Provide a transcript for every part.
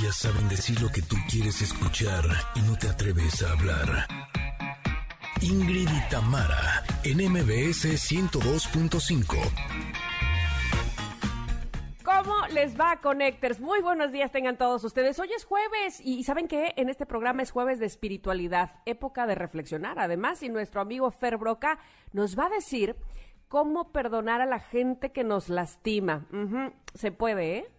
Ellas saben decir lo que tú quieres escuchar y no te atreves a hablar. Ingrid y Tamara, en MBS 102.5. ¿Cómo les va, Connectors? Muy buenos días tengan todos ustedes. Hoy es jueves y ¿saben qué? En este programa es jueves de espiritualidad, época de reflexionar. Además, y nuestro amigo Fer Broca nos va a decir cómo perdonar a la gente que nos lastima. Se puede, ¿eh?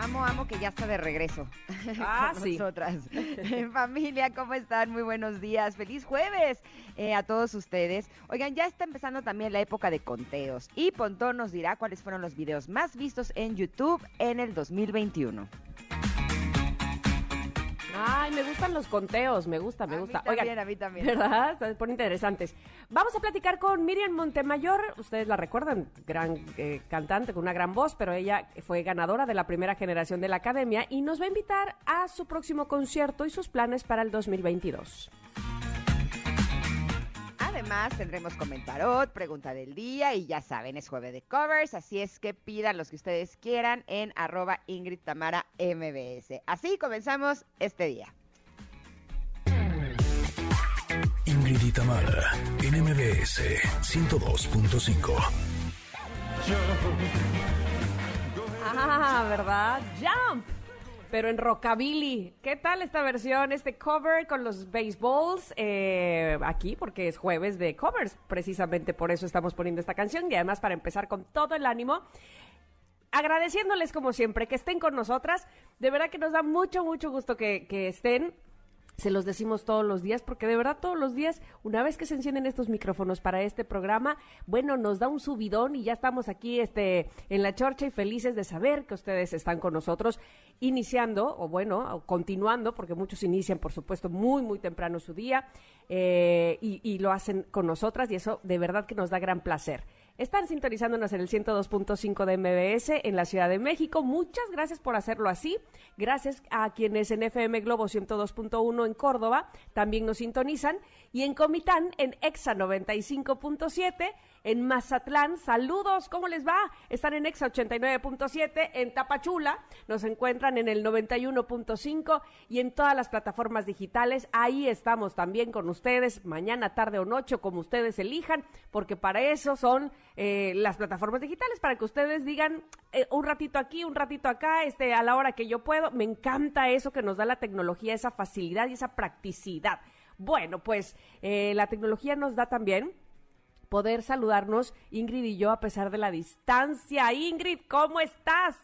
Amo, amo que ya está de regreso. Ah, con sí. Nosotras. Familia, ¿cómo están? Muy buenos días. Feliz jueves eh, a todos ustedes. Oigan, ya está empezando también la época de conteos. Y Pontón nos dirá cuáles fueron los videos más vistos en YouTube en el 2021. Ay, me gustan los conteos, me gusta, me A mí gusta. también, a mí también. ¿Verdad? Se ponen interesantes. Vamos a platicar con Miriam Montemayor. Ustedes la recuerdan, gran eh, cantante con una gran voz, pero ella fue ganadora de la primera generación de la academia y nos va a invitar a su próximo concierto y sus planes para el 2022. Además, tendremos comentarot, pregunta del día y ya saben, es jueves de covers, así es que pidan los que ustedes quieran en arroba Ingrid Tamara MBS. Así comenzamos este día. Ingrid y Tamara, en MBS 102.5. Ah, ¿verdad? Jump. Pero en rockabilly. ¿Qué tal esta versión, este cover con los baseballs? Eh, aquí, porque es jueves de covers. Precisamente por eso estamos poniendo esta canción. Y además para empezar con todo el ánimo. Agradeciéndoles como siempre que estén con nosotras. De verdad que nos da mucho, mucho gusto que, que estén. Se los decimos todos los días, porque de verdad todos los días, una vez que se encienden estos micrófonos para este programa, bueno, nos da un subidón y ya estamos aquí este, en la chorcha y felices de saber que ustedes están con nosotros, iniciando, o bueno, o continuando, porque muchos inician, por supuesto, muy, muy temprano su día, eh, y, y lo hacen con nosotras, y eso de verdad que nos da gran placer. Están sintonizándonos en el 102.5 de MBS en la Ciudad de México. Muchas gracias por hacerlo así. Gracias a quienes en FM Globo 102.1 en Córdoba también nos sintonizan. Y en Comitán en EXA 95.7. En Mazatlán, saludos, ¿cómo les va? Están en EXA 89.7. En Tapachula nos encuentran en el 91.5 y en todas las plataformas digitales. Ahí estamos también con ustedes, mañana, tarde o noche, como ustedes elijan, porque para eso son eh, las plataformas digitales, para que ustedes digan eh, un ratito aquí, un ratito acá, este, a la hora que yo puedo. Me encanta eso que nos da la tecnología, esa facilidad y esa practicidad. Bueno, pues eh, la tecnología nos da también poder saludarnos, Ingrid y yo, a pesar de la distancia. Ingrid, ¿cómo estás?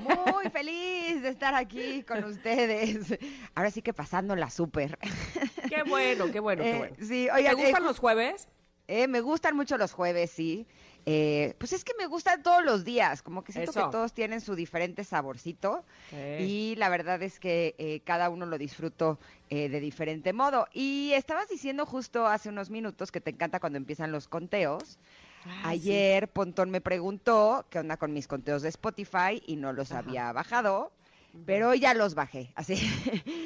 Muy feliz de estar aquí con ustedes. Ahora sí que pasándola súper. Qué bueno, qué bueno, qué Eh, bueno. sí, ¿Te oigan, eh, gustan ju- los jueves? Eh, me gustan mucho los jueves, sí. Eh, pues es que me gustan todos los días, como que siento Eso. que todos tienen su diferente saborcito Sí. y la verdad es que eh, cada uno lo disfruto eh, de diferente modo. Y estabas diciendo justo hace unos minutos que te encanta cuando empiezan los conteos. Sí. Ayer Pontón me preguntó qué onda con mis conteos de Spotify y no los Ajá. había bajado, pero ya los bajé, así.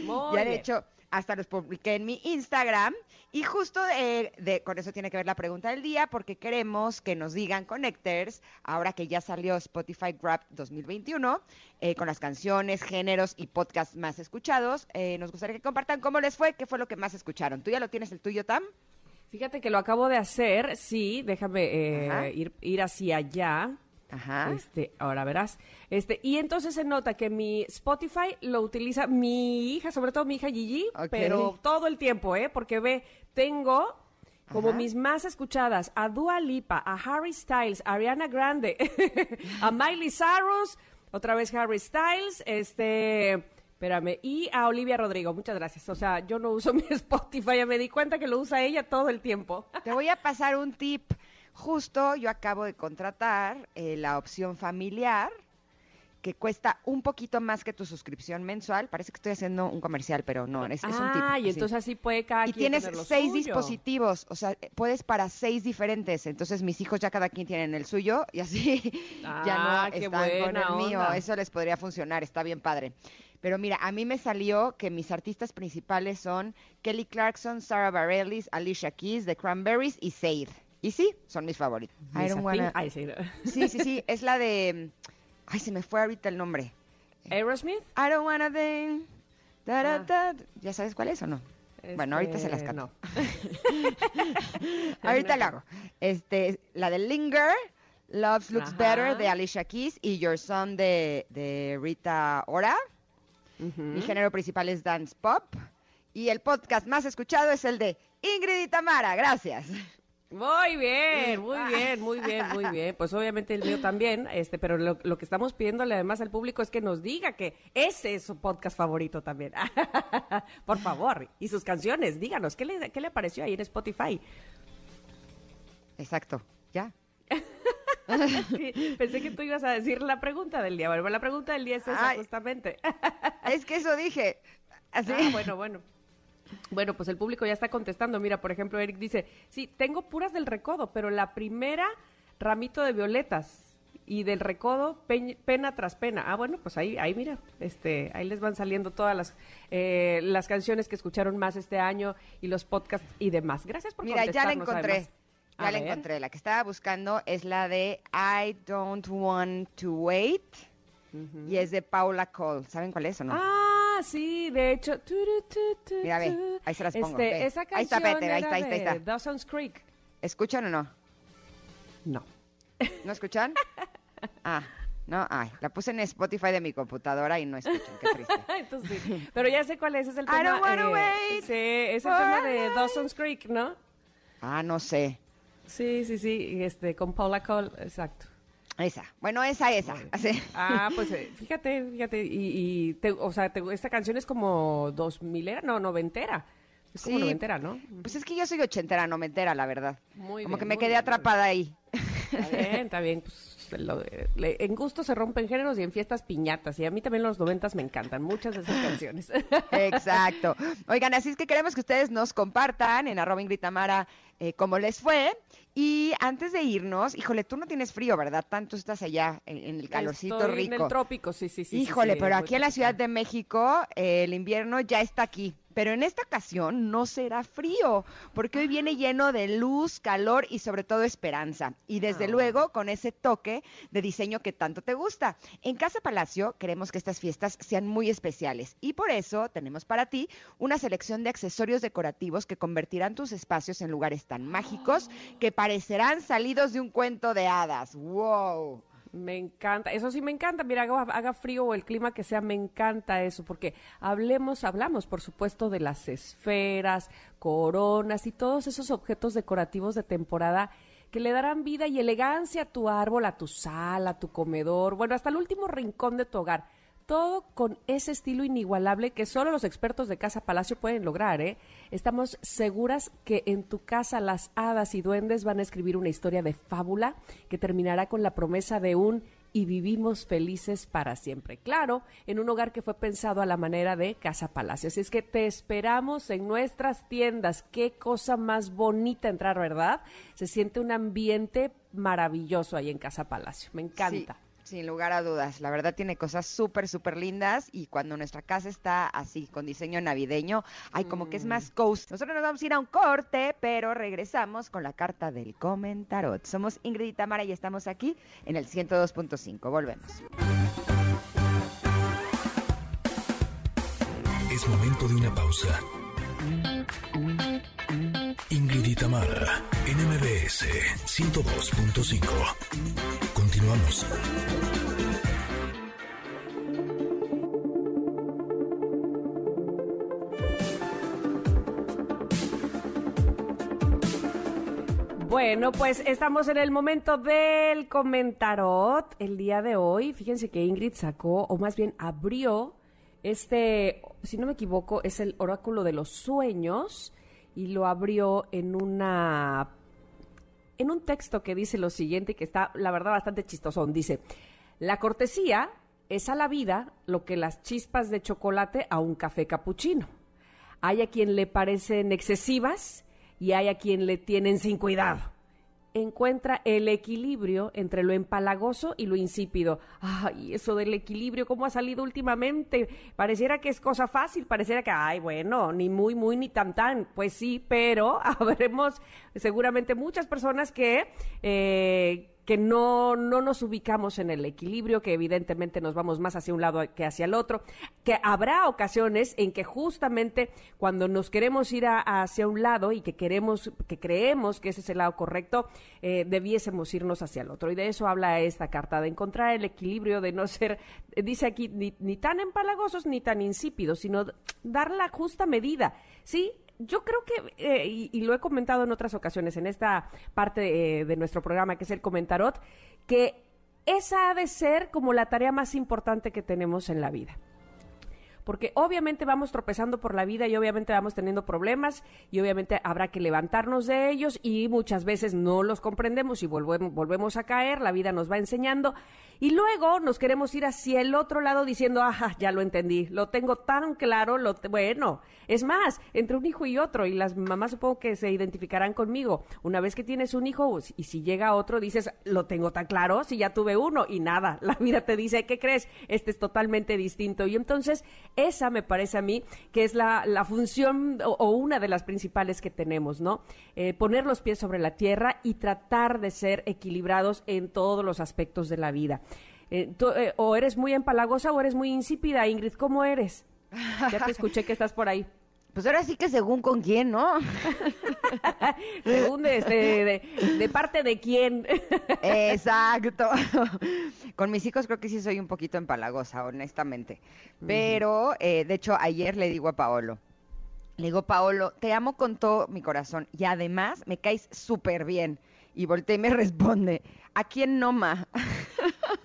Muy ya de bien. hecho hasta los publiqué en mi Instagram y justo eh, de, con eso tiene que ver la pregunta del día porque queremos que nos digan Connectors, ahora que ya salió Spotify Wrapped 2021, eh, con las canciones, géneros y podcasts más escuchados, eh, nos gustaría que compartan cómo les fue, qué fue lo que más escucharon. ¿Tú ya lo tienes el tuyo, Tam? Fíjate que lo acabo de hacer, sí, déjame eh, ir, ir hacia allá. Ajá. Este, ahora verás. Este, y entonces se nota que mi Spotify lo utiliza mi hija, sobre todo mi hija Gigi, pero todo el tiempo, ¿eh? Porque ve, tengo como Ajá. mis más escuchadas a Dua Lipa, a Harry Styles, a Ariana Grande, a Miley Cyrus, otra vez Harry Styles, este, espérame, y a Olivia Rodrigo. Muchas gracias. O sea, yo no uso mi Spotify, ya me di cuenta que lo usa ella todo el tiempo. Te voy a pasar un tip. Justo yo acabo de contratar eh, la opción familiar que cuesta un poquito más que tu suscripción mensual. Parece que estoy haciendo un comercial, pero no, es, es un tip. ah, y así. entonces así puede cada y quien tienes tener lo seis suyo. dispositivos, o sea, eh, puedes para seis diferentes. Entonces mis hijos ya cada quien tienen el suyo y así ya Ah, no qué están con el mío. Eso les podría funcionar, está bien padre. Pero mira, a mí me salió que mis artistas principales son Kelly Clarkson, Sarah Bareilles, Alicia Keys, The Cranberries y Said. Y sí, son mis favoritos. I don't wanna- Ay, sí. Sí, sí, sí, es la de Ay, se me fue ahorita el nombre. Aerosmith. I don't wanna think. da, da, Ah. da. ¿Ya sabes cuál es o no? Bueno, ahorita se las Este, canto. no. Ahorita lo hago. Este, la de Linger, Love Looks Ajá. Better de Alicia Keys y Your Son de, de Rita Ora. Mi género principal es dance pop. Y el podcast más escuchado es el de Ingrid y Tamara. Gracias. Muy bien, muy bien, muy bien, muy bien. Pues obviamente el mío también, este, pero lo, lo que estamos pidiéndole además al público es que nos diga que ese es su podcast favorito también. Por favor, y sus canciones, díganos, ¿qué le, qué le pareció ahí en Spotify? Exacto. ¿Ya? Sí, Pensé que tú ibas a decir la pregunta del día. Bueno, la pregunta del día es esa Ay. justamente. Es que eso dije. Así. Ah, bueno, bueno. Bueno, pues el público ya está contestando. Mira, por ejemplo, Eric dice, sí, tengo puras del recodo, pero la primera, ramito de violetas. Y del recodo, pena tras pena. Ah, bueno, pues ahí, ahí mira, este, ahí les van saliendo todas las, eh, las canciones que escucharon más este año y los podcasts y demás. Gracias por Mira, ya la encontré. además. Ya A la ver. encontré. La que estaba buscando es la de I Don't Want to Wait. Y es de Paula Cole. ¿Saben cuál es o no? Ah, sí, de hecho. tu, tu, tu, tu, Mira, ve, ahí se las pongo, Este, ve. Esa Ahí canción está, ahí está, ahí está, ahí de está. Dawson's Creek. ¿Escuchan o no? No. ¿No escuchan? Ah, no, ay, la puse en Spotify de mi computadora y no escuchan, qué triste. Entonces sí. Pero ya sé cuál es, es el I tema. don't wanna eh, wait sí, es el tema de. Dawson's Creek, ¿no? Ah, no sé. Sí, sí, sí, y este, con Paula Cole, exacto. Esa. Bueno, esa, esa. Ah, pues eh, fíjate, fíjate, y, y te- o sea, te- esta canción es como dos milera, no, noventera. Es como Sí. noventera, ¿no? Pues es que yo soy ochentera, no me entera, la verdad. Muy Como bien, que me muy quedé bien, atrapada ahí. Está bien, está bien. Pues, lo- le- en gusto se rompen géneros y en fiestas piñatas. Y a mí también los noventas me encantan, muchas de esas canciones. Exacto. Oigan, así es que queremos que ustedes nos compartan en arroba Ingrid Tamara eh, cómo les fue. Y antes de irnos, híjole, tú no tienes frío, ¿verdad? Tanto estás allá en, en el calorcito Estoy rico. En el trópico, sí, sí, sí. Híjole, sí, pero aquí en la. Ciudad de México eh, el invierno ya está aquí. Pero en esta ocasión no será frío, porque hoy viene lleno de luz, calor y sobre todo esperanza. Y desde Ah. luego con ese toque de diseño que tanto te gusta. En Casa Palacio queremos que estas fiestas sean muy especiales y por eso tenemos para ti una selección de accesorios decorativos que convertirán tus espacios en lugares tan mágicos que parecerán salidos de un cuento de hadas. ¡Wow! Me encanta, eso sí me encanta, mira, haga, haga frío o el clima que sea, me encanta eso, porque hablemos, hablamos, por supuesto, de las esferas, coronas y todos esos objetos decorativos de temporada que le darán vida y elegancia a tu árbol, a tu sala, a tu comedor, bueno, hasta el último rincón de tu hogar. Todo con ese estilo inigualable que solo los expertos de Casa Palacio pueden lograr, ¿eh? Estamos seguras que en tu casa las hadas y duendes van a escribir una historia de fábula que terminará con la promesa de un y vivimos felices para siempre. Claro, en un hogar que fue pensado a la manera de Casa Palacio. Así es que te esperamos en nuestras tiendas. Qué cosa más bonita entrar, ¿verdad? Se siente un ambiente maravilloso ahí en Casa Palacio. Me encanta. Sin lugar a dudas. La verdad tiene cosas súper, súper lindas y cuando nuestra casa está así, con diseño navideño, ay, como que es más coast. Nosotros nos vamos a ir a un corte, pero regresamos con la carta del comentarot. Somos Ingrid y Tamara y estamos aquí en el 102.5. Volvemos. Es momento de una pausa. Ingrid y Tamara, en MBS 102.5. Continuamos. Bueno, pues estamos en el momento del comentarot. El día de hoy, fíjense que Ingrid sacó, o más bien abrió, este, si no me equivoco, es el oráculo de los sueños y lo abrió en una en un texto que dice lo siguiente, que está, la verdad, bastante chistosón. Dice, la cortesía es a la vida lo que las chispas de chocolate a un café capuchino. Hay a quien le parecen excesivas y hay a quien le tienen sin cuidado. Encuentra el equilibrio entre lo empalagoso y lo insípido. Ay, eso del equilibrio, ¿cómo ha salido últimamente? Pareciera que es cosa fácil, pareciera que, ay, bueno, ni muy, muy, ni tan, tan. Pues sí, pero habremos seguramente muchas personas que, eh, que no, no nos ubicamos en el equilibrio, que evidentemente nos vamos más hacia un lado que hacia el otro, que habrá ocasiones en que justamente cuando nos queremos ir hacia un lado y que queremos, que creemos que ese es el lado correcto, eh, debiésemos irnos hacia el otro. Y de eso habla esta carta, de encontrar el equilibrio, de no ser, dice aquí, ni, ni tan empalagosos ni tan insípidos, sino dar la justa medida. Sí, yo creo que, eh, y, lo he comentado en otras ocasiones, en esta parte eh, de nuestro programa, que es el comentarot, que esa ha de ser como la tarea más importante que tenemos en la vida porque obviamente vamos tropezando por la vida y obviamente vamos teniendo problemas y obviamente habrá que levantarnos de ellos y muchas veces no los comprendemos y volvemos, volvemos a caer, la vida nos va enseñando y luego nos queremos ir hacia el otro lado diciendo, ajá, ya lo entendí, lo tengo tan claro, lo bueno, es más, entre un hijo y otro, y las mamás supongo que se identificarán conmigo, una vez que tienes un hijo y si llega otro, dices, lo tengo tan claro, si ya tuve uno, y nada, la vida te dice, ¿qué crees? Este es totalmente distinto. Y entonces, esa me parece a mí que es la, función o, una de las principales que tenemos, ¿no? Eh, poner los pies sobre la tierra y tratar de ser equilibrados en todos los aspectos de la vida. Eh, eh, o eres muy empalagosa o eres muy insípida, Ingrid, ¿cómo eres? Ya te escuché que estás por ahí. Pues ahora sí que según con quién, ¿no? según de, de, parte de quién. Exacto. Con mis hijos creo que sí soy un poquito empalagosa, honestamente. Pero, eh, de hecho, ayer le digo a Paolo, le digo, Paolo, te amo con todo mi corazón y además me caes súper bien. Y volteé y me responde, ¿a quién no, ma?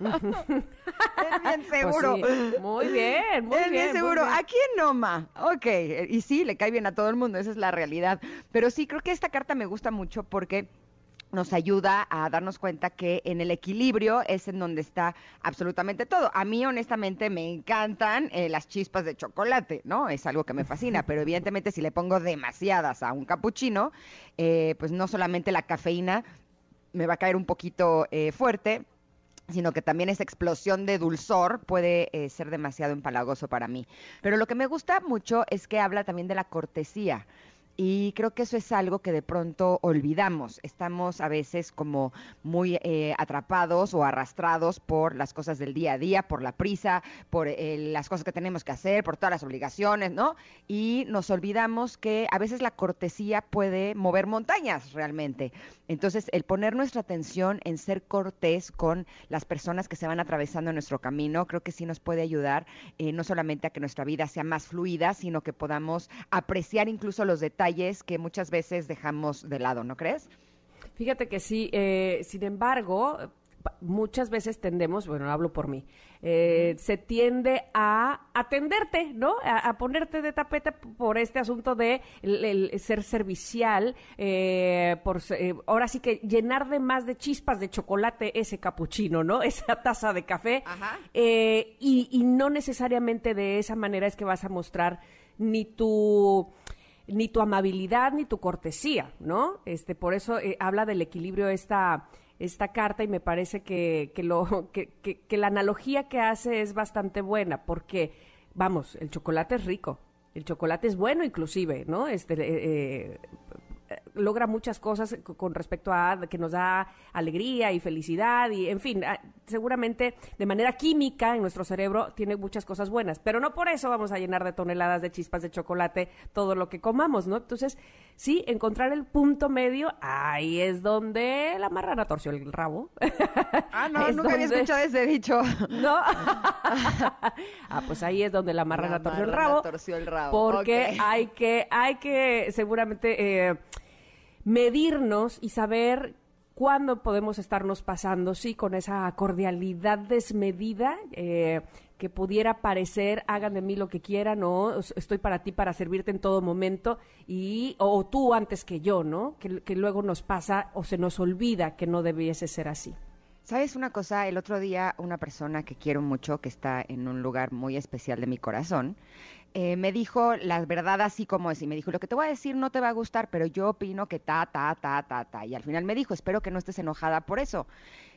es bien pues seguro. Muy bien, muy es bien. seguro. ¿A quién no, ma? Ok, y sí, le cae bien a todo el mundo, esa es la realidad. Pero sí, creo que esta carta me gusta mucho porque nos ayuda a darnos cuenta que en el equilibrio es en donde está absolutamente todo. A mí, honestamente, me encantan eh, las chispas de chocolate, ¿no? Es algo que me fascina, pero evidentemente si le pongo demasiadas a un capuchino, eh, pues no solamente la cafeína me va a caer un poquito eh, fuerte, sino que también esa explosión de dulzor puede eh, ser demasiado empalagoso para mí. Pero lo que me gusta mucho es que habla también de la cortesía. Y creo que eso es algo que de pronto olvidamos. Estamos a veces como muy eh, atrapados o arrastrados por las cosas del día a día, por la prisa, por eh, las cosas que tenemos que hacer, por todas las obligaciones, ¿no? Y nos olvidamos que a veces la cortesía puede mover montañas realmente. Entonces, el poner nuestra atención en ser cortés con las personas que se van atravesando nuestro camino, creo que sí nos puede ayudar eh, no solamente a que nuestra vida sea más fluida, sino que podamos apreciar incluso los detalles que muchas veces dejamos de lado, ¿no crees? Fíjate que sí, eh, sin embargo, muchas veces tendemos, bueno, hablo por mí, eh, se tiende a atenderte, ¿no? A, ponerte de tapete por este asunto de ser servicial, eh, por ahora sí que llenar de más de chispas de chocolate ese capuchino, ¿no? Esa taza de café. y, y no necesariamente de esa manera es que vas a mostrar ni tu ni tu amabilidad ni tu cortesía, ¿no? Este, por eso eh, habla del equilibrio esta, esta carta y me parece que, que lo, que, que, la analogía que hace es bastante buena, porque, vamos, el chocolate es rico, el chocolate es bueno inclusive, ¿no? Este, eh, eh logra muchas cosas con respecto a que nos da alegría y felicidad y, en fin, ah, seguramente de manera química en nuestro cerebro tiene muchas cosas buenas, pero no por eso vamos a llenar de toneladas de chispas de chocolate todo lo que comamos, ¿no? Entonces, sí, encontrar el punto medio, ahí es donde la marrana torció el rabo. Ah, no, nunca había escuchado ese dicho. No. ah, pues ahí es donde la marrana, torció, el rabo, torció el rabo. Porque hay que, hay que seguramente eh, medirnos y saber cuándo podemos estarnos pasando, sí, con esa cordialidad desmedida eh, que pudiera parecer, hagan de mí lo que quieran, o estoy para ti para servirte en todo momento, y, o tú antes que yo, ¿no? Que, que luego nos pasa o se nos olvida que no debiese ser así. ¿Sabes una cosa? El otro día una persona que quiero mucho, que está en un lugar muy especial de mi corazón, eh, me dijo la verdad así como es, y me dijo, lo que te voy a decir no te va a gustar, pero yo opino que ta, ta, ta, ta, ta. Y al final me dijo, espero que no estés enojada por eso.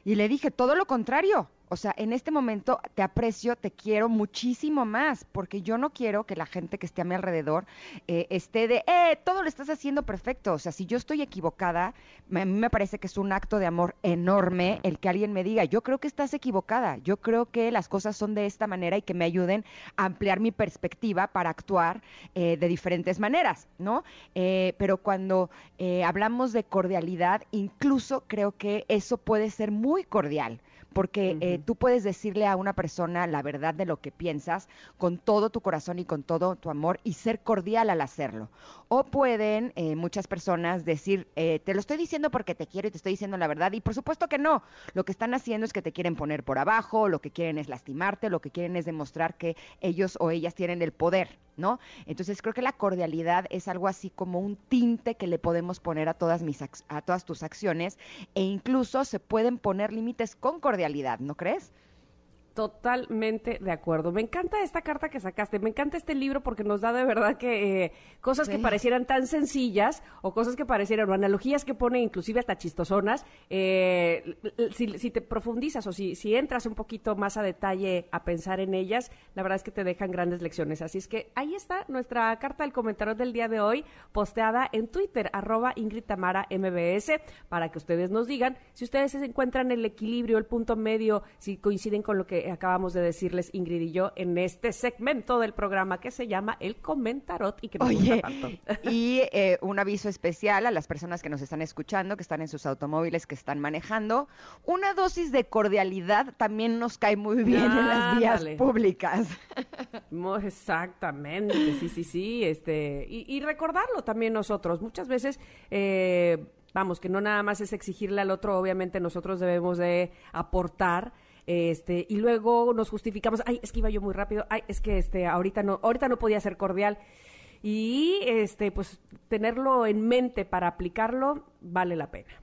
Y le dije, todo lo contrario. O sea, en este momento te aprecio, te quiero muchísimo más, porque yo no quiero que la gente que esté a mi alrededor eh, esté de, eh, todo lo estás haciendo perfecto. O sea, si yo estoy equivocada, a mí me parece que es un acto de amor enorme el que alguien me diga, yo creo que estás equivocada, yo creo que las cosas son de esta manera y que me ayuden a ampliar mi perspectiva para actuar eh, de diferentes maneras, ¿no? Eh, pero cuando eh, hablamos de cordialidad, incluso creo que eso puede ser muy cordial porque eh, tú puedes decirle a una persona la verdad de lo que piensas con todo tu corazón y con todo tu amor y ser cordial al hacerlo. O pueden eh, muchas personas decir, eh, te lo estoy diciendo porque te quiero y te estoy diciendo la verdad y por supuesto que no. Lo que están haciendo es que te quieren poner por abajo, lo que quieren es lastimarte, lo que quieren es demostrar que ellos o ellas tienen el poder. ¿no? Entonces creo que la cordialidad es algo así como un tinte que le podemos poner a todas mis a todas tus acciones e incluso se pueden poner límites con cordialidad, ¿no crees? Totalmente de acuerdo. Me encanta esta carta que sacaste, me encanta este libro porque nos da de verdad que eh, cosas que parecieran tan sencillas o cosas que parecieran o analogías que pone inclusive hasta chistosonas, eh, si, te profundizas o si, si entras un poquito más a detalle a pensar en ellas, la verdad es que te dejan grandes lecciones. Así es que ahí está nuestra carta del comentario del día de hoy, posteada en Twitter, arroba Ingrid Tamara MBS, para que ustedes nos digan si ustedes encuentran el equilibrio, el punto medio, si coinciden con lo que acabamos de decirles Ingrid y yo en este segmento del programa que se llama El Comentarot y que Oye, gusta tanto. Y eh, un aviso especial a las personas que nos están escuchando, que están en sus automóviles, que están manejando. Una dosis de cordialidad también nos cae muy bien en las vías públicas. Exactamente, sí, sí, sí. Este, y, recordarlo también nosotros. Muchas veces... Eh, vamos, que no nada más es exigirle al otro, obviamente nosotros debemos de aportar este, y luego nos justificamos, ay, es que iba yo muy rápido, ay, es que este, ahorita no, ahorita no podía ser cordial. Y este, pues tenerlo en mente para aplicarlo vale la pena.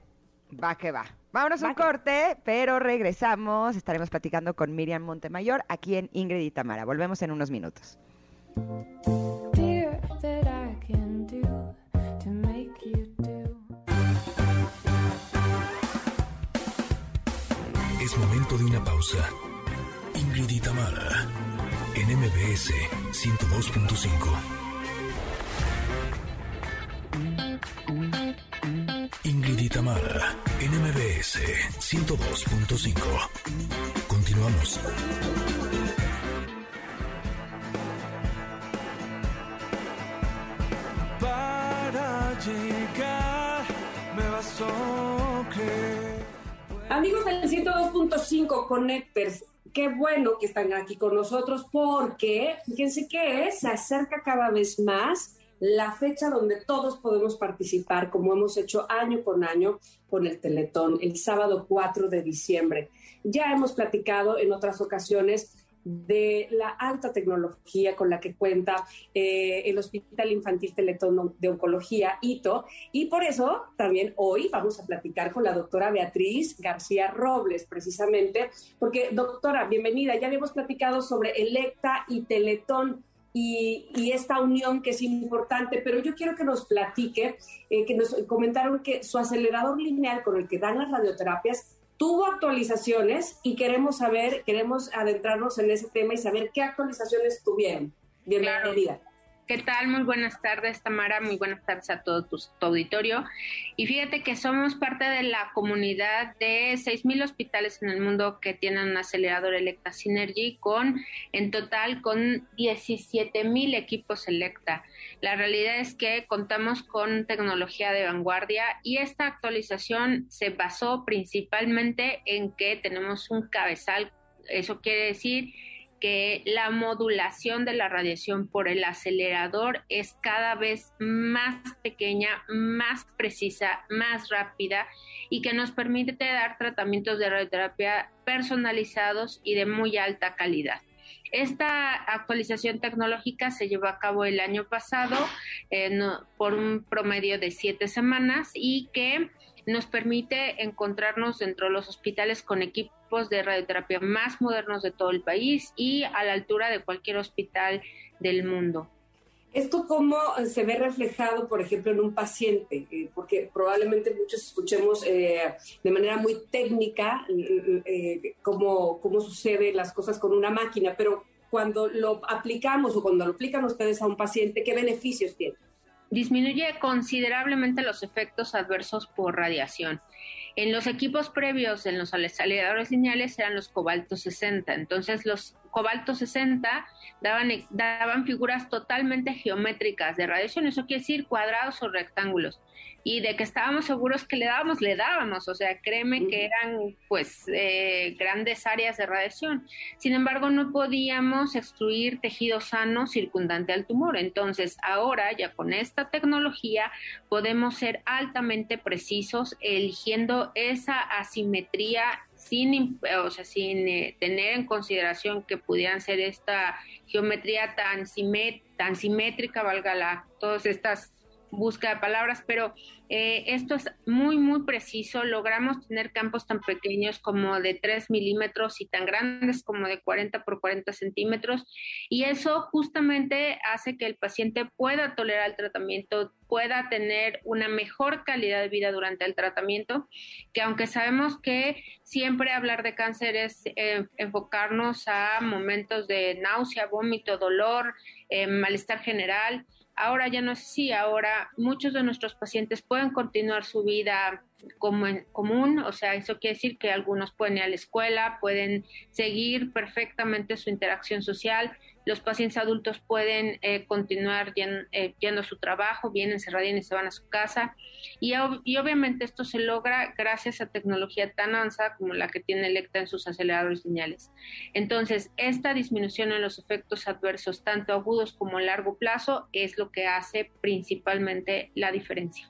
Va que va. Vámonos a un corte, pero regresamos. Estaremos platicando con Miriam Montemayor aquí en Ingrid y Tamara. Volvemos en unos minutos. Es momento de una pausa. Ingrid y en MBS 102.5. Ingrid y en MBS 102.5. Continuamos. Para llegar, me vas a. Amigos del 102.5 Connectors, qué bueno que están aquí con nosotros porque fíjense que se acerca cada vez más la fecha donde todos podemos participar, como hemos hecho año con año con el Teletón, el sábado 4 de diciembre. Ya hemos platicado en otras ocasiones de la alta tecnología con la que cuenta eh, el Hospital Infantil Teletón de Oncología, ITO, y por eso también hoy vamos a platicar con la doctora Beatriz García Robles, precisamente, porque doctora, bienvenida, ya habíamos platicado sobre Electa y Teletón. Y, esta unión que es importante, pero yo quiero que nos platique, eh, que nos comentaron que su acelerador lineal con el que dan las radioterapias tuvo actualizaciones y queremos saber, queremos adentrarnos en ese tema y saber qué actualizaciones tuvieron. Bienvenida. ¿Qué tal? Muy buenas tardes, Tamara. Muy buenas tardes a todo tu, auditorio. Y fíjate que somos parte de la comunidad de 6.000 hospitales en el mundo que tienen un acelerador Electa Synergy con, en total, con 17.000 equipos Electa. La realidad es que contamos con tecnología de vanguardia y esta actualización se basó principalmente en que tenemos un cabezal. Eso quiere decir que la modulación de la radiación por el acelerador es cada vez más pequeña, más precisa, más rápida y que nos permite dar tratamientos de radioterapia personalizados y de muy alta calidad. Esta actualización tecnológica se llevó a cabo el año pasado eh, por un promedio de siete semanas y que nos permite encontrarnos dentro de los hospitales con equipos de radioterapia más modernos de todo el país y a la altura de cualquier hospital del mundo. ¿Esto cómo eh, se ve reflejado, por ejemplo, en un paciente? Eh, porque probablemente muchos escuchemos eh, de manera muy técnica cómo, cómo suceden las cosas con una máquina, pero cuando lo aplicamos o cuando lo aplican ustedes a un paciente, ¿qué beneficios tiene? Disminuye considerablemente los efectos adversos por radiación. En los equipos previos, en los aceleradores lineales, eran los cobalto 60. Entonces, los cobalto 60 daban, daban figuras totalmente geométricas de radiación. Eso quiere decir cuadrados o rectángulos. Y de que estábamos seguros que le dábamos, le dábamos. O sea, créeme que eran, pues, eh, grandes áreas de radiación. Sin embargo, no podíamos excluir tejido sano circundante al tumor. Entonces, ahora, ya con esta tecnología, podemos ser altamente precisos eligiendo esa asimetría sin, o sea, sin eh, tener en consideración que pudieran ser esta geometría tan, tan simétrica, valga la, todas estas busca de palabras, pero eh, esto es muy, muy preciso. Logramos tener campos tan pequeños como de 3 milímetros y tan grandes como de 40 por 40 centímetros. Y eso justamente hace que el paciente pueda tolerar el tratamiento, pueda tener una mejor calidad de vida durante el tratamiento, que aunque sabemos que siempre hablar de cáncer es eh, enfocarnos a momentos de náusea, vómito, dolor, eh, malestar general, Ahora ya no es así, ahora muchos de nuestros pacientes pueden continuar su vida como en común, o sea, eso quiere decir que algunos pueden ir a la escuela, pueden seguir perfectamente su interacción social, los pacientes adultos pueden eh, continuar eh, yendo, a su trabajo, vienen, se radian y se van a su casa. Y, obviamente esto se logra gracias a tecnología tan avanzada como la que tiene Electa en sus aceleradores lineales. Entonces, esta disminución en los efectos adversos, tanto agudos como a largo plazo, es lo que hace principalmente la diferencia.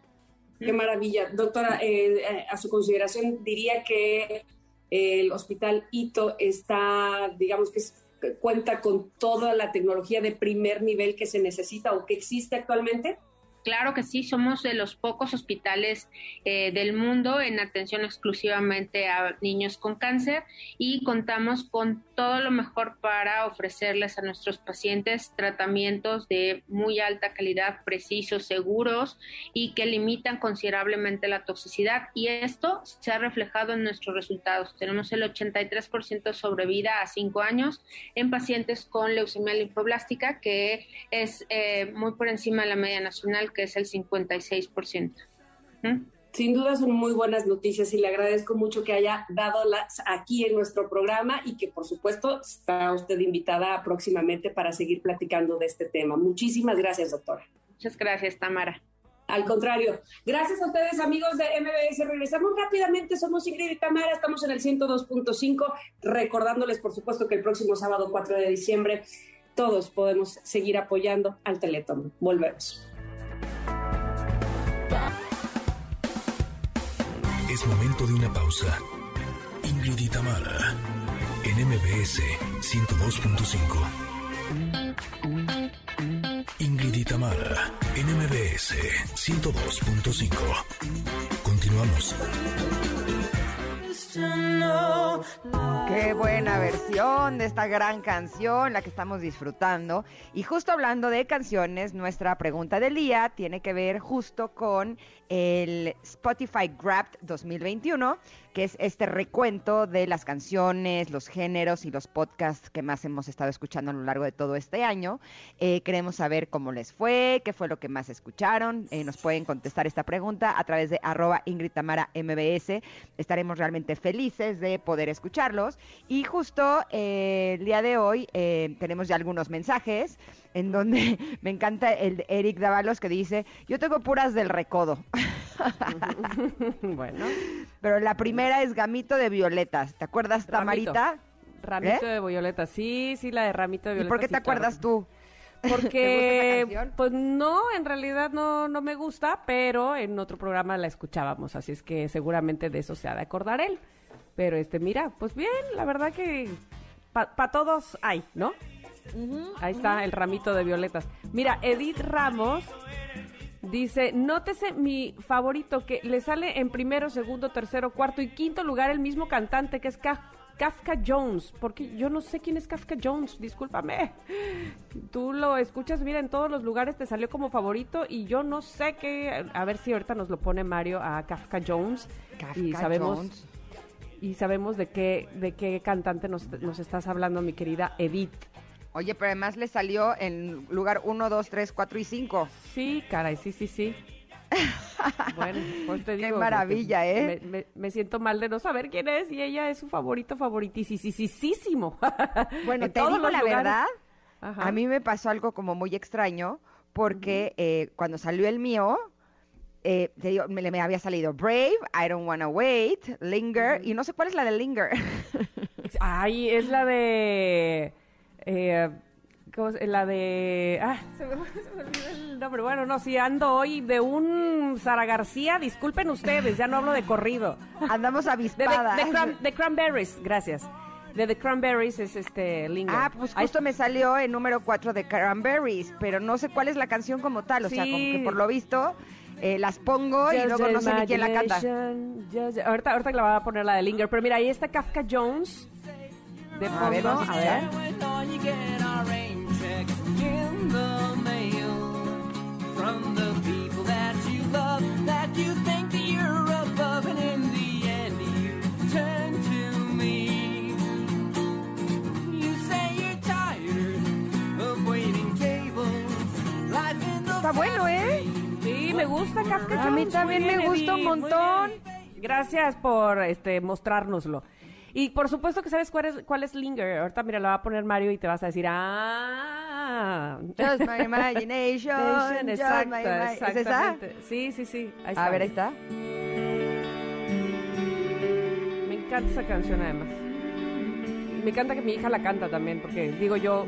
Qué maravilla. Doctora, eh, a su consideración, diría que el hospital Ito está, digamos que es cuenta con toda la tecnología de primer nivel que se necesita o que existe actualmente? Claro que sí, somos de los pocos hospitales eh, del mundo en atención exclusivamente a niños con cáncer y contamos con todo lo mejor para ofrecerles a nuestros pacientes tratamientos de muy alta calidad, precisos, seguros y que limitan considerablemente la toxicidad. Y esto se ha reflejado en nuestros resultados. Tenemos el 83% sobrevida a 5 años en pacientes con leucemia linfoblástica, que es eh, muy por encima de la media nacional que es el 56%. ¿Mm? Sin duda son muy buenas noticias y le agradezco mucho que haya dado las aquí en nuestro programa y que por supuesto está usted invitada próximamente para seguir platicando de este tema. Muchísimas gracias, doctora. Muchas gracias, Tamara. Al contrario, gracias a ustedes amigos de MBS. Regresamos rápidamente, somos Ingrid y Tamara, estamos en el 102.5, recordándoles por supuesto que el próximo sábado 4 de diciembre todos podemos seguir apoyando al Teletón. Volvemos. Es momento de una pausa. Ingrid y en MBS 102.5. Ingrid y en MBS 102.5. Continuamos. Qué buena versión de esta gran canción, la que estamos disfrutando. Y justo hablando de canciones, nuestra pregunta del día tiene que ver justo con el Spotify Grabbed 2021, que es este recuento de las canciones, los géneros y los podcasts que más hemos estado escuchando a lo largo de todo este año. Eh, queremos saber cómo les fue, qué fue lo que más escucharon. Eh, nos pueden contestar esta pregunta a través de arroba Ingrid Tamara MBS. Estaremos realmente felices de poder escucharlos. Y justo eh, el día de hoy tenemos ya algunos mensajes en donde me encanta el Eric Davalos que dice, yo tengo puras del recodo. bueno. Pero la primera es Gamito de Violetas. ¿Te acuerdas, Tamarita? Ramito, ¿Eh? de Violetas. Sí, sí, la de Ramito de Violetas. ¿Y por qué te acuerdas tú? Porque, pues no, en realidad no, no me gusta, pero en otro programa la escuchábamos, así es que seguramente de eso se ha de acordar él. Pero este, mira, pues bien, la verdad que para todos hay, ¿no? Ahí está el ramito de violetas. Mira, Edith Ramos dice, nótese mi favorito que le sale en primero, segundo, tercero, cuarto y quinto lugar el mismo cantante que es Kafka Jones, porque yo no sé quién es Kafka Jones, discúlpame. Tú lo escuchas, mira, en todos los lugares te salió como favorito y yo no sé qué, a ver si ahorita nos lo pone Mario a Kafka Jones Kafka y sabemos Jones. y sabemos de qué de qué cantante nos, nos estás hablando, mi querida Edith. Oye, pero además le salió en lugar 1, 2, 3, 4 y 5. Sí, caray, sí, sí, sí. Bueno, pues te Qué digo. maravilla, porque ¿eh? Me, me- me siento mal de no saber quién es y ella es su favorito favoritísimo. Bueno, En te digo la lugares. verdad, Ajá. a mí me pasó algo como muy extraño porque eh, cuando salió el mío, eh, te digo, me, me había salido Brave, I Don't Wanna Wait, Linger, y no sé cuál es la de Linger. Ay, es la de. Eh, ¿cómo se- la de. Ah, se me, se me olvidó el nombre. Bueno, no, si ando hoy de un Sara García, disculpen ustedes, ya no hablo de corrido. Andamos De, de, avispadas. de Cran- de Cranberries, gracias. De The Cranberries es este Linger. Ah, pues justo me salió en número 4 de Cranberries, pero no sé cuál es la canción como tal, o sea, como Sí. que por lo visto eh, las pongo y luego no sé ni quién la canta. just ahorita, ahorita la voy a poner la de Linger, pero mira, ahí está Kafka Jones. De A ver, fondo, vamos a ver. Está bueno, ¿eh? Sí, me gusta Kafka. A mí también me gusta un montón. Gracias por este mostrárnoslo. Y por supuesto que sabes cuál es, cuál es Linger. Ahorita mira, la va a poner Mario y te vas a decir, ah. Just my imagination, Exacto, my ima- ¿Es esa? Sí, sí, sí. Ahí está. A ver, ahí está. Me encanta esa canción además. Me encanta que mi hija la canta también, porque digo yo,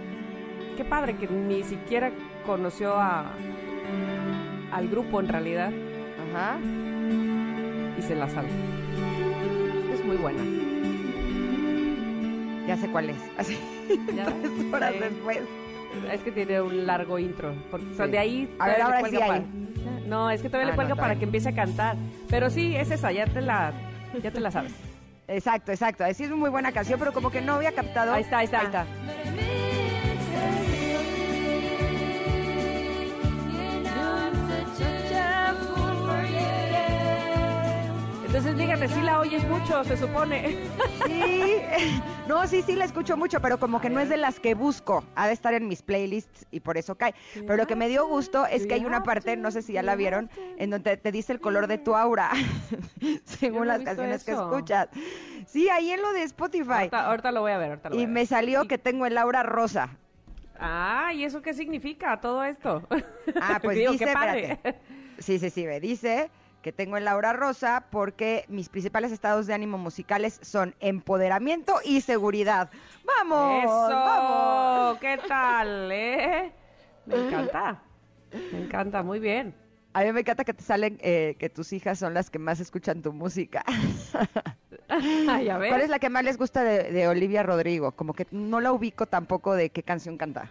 qué padre que ni siquiera conoció a al grupo en realidad Ajá. y se la sabe. Es muy buena. Ya sé cuál es. Así, ¿Ya? tres horas Sí. después. Es que tiene un largo intro. Porque, Sí. de ahí. A ver, ahora sí cuelga hay. para- No, es que todavía Ah, le cuelga no, para que empiece a cantar. Pero sí, es esa, ya te la, ya te la sabes. Exacto, exacto. Así es una muy buena canción, pero como que no había captado. Ahí está, ahí está. Ahí está. Entonces dígame, sí la oyes mucho, se supone. Sí, no, sí, sí la escucho mucho, pero como que no es de las que busco. Ha de estar en mis playlists y por eso cae. Pero lo que me dio gusto es que hay una parte, no sé si ya la vieron, en donde te dice el color de tu aura, según las canciones que escuchas. Sí, ahí en lo de Spotify. Ahorita, ahorita lo voy a ver, ahorita lo voy Y a me ver. salió Y- que tengo el aura rosa. Ah, ¿y eso qué significa todo esto? Ah, pues Digo, dice, qué padre. espérate. Sí, sí, sí, me dice que tengo el aura rosa porque mis principales estados de ánimo musicales son empoderamiento y seguridad. ¡Vamos! Eso, ¡Vamos! ¿qué tal, eh? Me encanta, me encanta, muy bien. A mí me encanta que te salen eh, que tus hijas son las que más escuchan tu música. Ay, a ver. ¿Cuál es la que más les gusta de, de Olivia Rodrigo? Como que no la ubico tampoco de qué canción canta.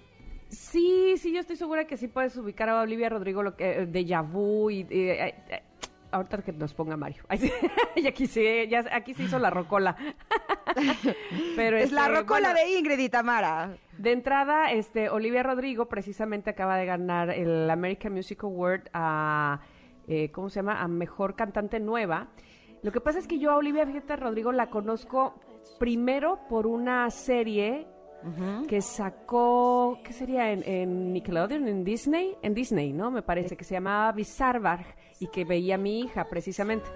Sí, sí, yo estoy segura que sí puedes ubicar a Olivia Rodrigo, lo que, de Vu y... y- eh, eh, ahorita que nos ponga Mario. Ay, sí, y aquí sí, ya, aquí se hizo la rocola. Pero es la este, rocola bueno, de Ingrid y Tamara. De entrada, este, Olivia Rodrigo precisamente acaba de ganar el American Music Award a, eh, ¿cómo se llama? A Mejor Cantante Nueva. Lo que pasa es que yo a Olivia, fíjate, Rodrigo, la conozco primero por una serie que sacó, ¿qué sería? En, en Nickelodeon, en Disney, en Disney, ¿no? Me parece, que se llamaba Bizarre y que veía a mi hija precisamente.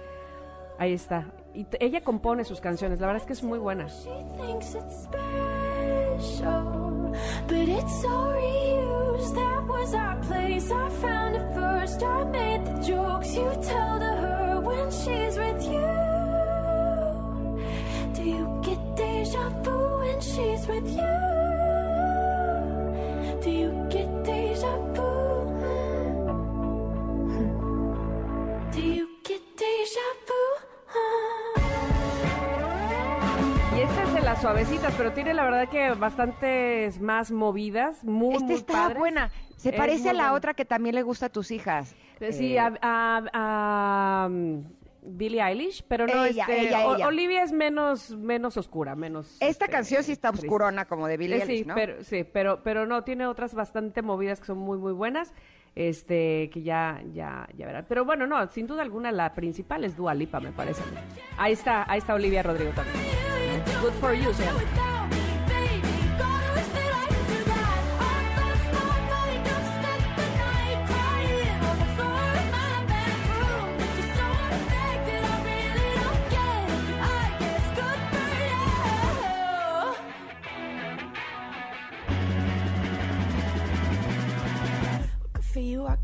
Ahí está. Y ella compone sus canciones, la verdad es que es muy buena. She thinks it's special, but it's so reused. That was our place. I found it first. I made the jokes you tell to her when she's with you. Do you get deja vu when she's with you? Do you get deja vu? Do you get deja vu? Y esta es de las suavecitas, pero tiene la verdad que bastantes más movidas, muy, Esta muy está padres. buena. Se Es parece muy a la buena. otra que también le gusta a tus hijas. Sí, Eh, a, a- a- Billie Eilish, pero no, Ella, este, ella, O- ella. Olivia es menos, menos oscura, menos... Esta este, canción sí está triste. obscurona como de Billie Eh, Eilish, sí, ¿no? pero, sí, pero, pero no, tiene otras bastante movidas que son muy, muy buenas, este, que ya, ya, ya verán. Pero bueno, no, sin duda alguna la principal es Dua Lipa, me parece. Ahí está, ahí está Olivia Rodrigo también. Good for you, se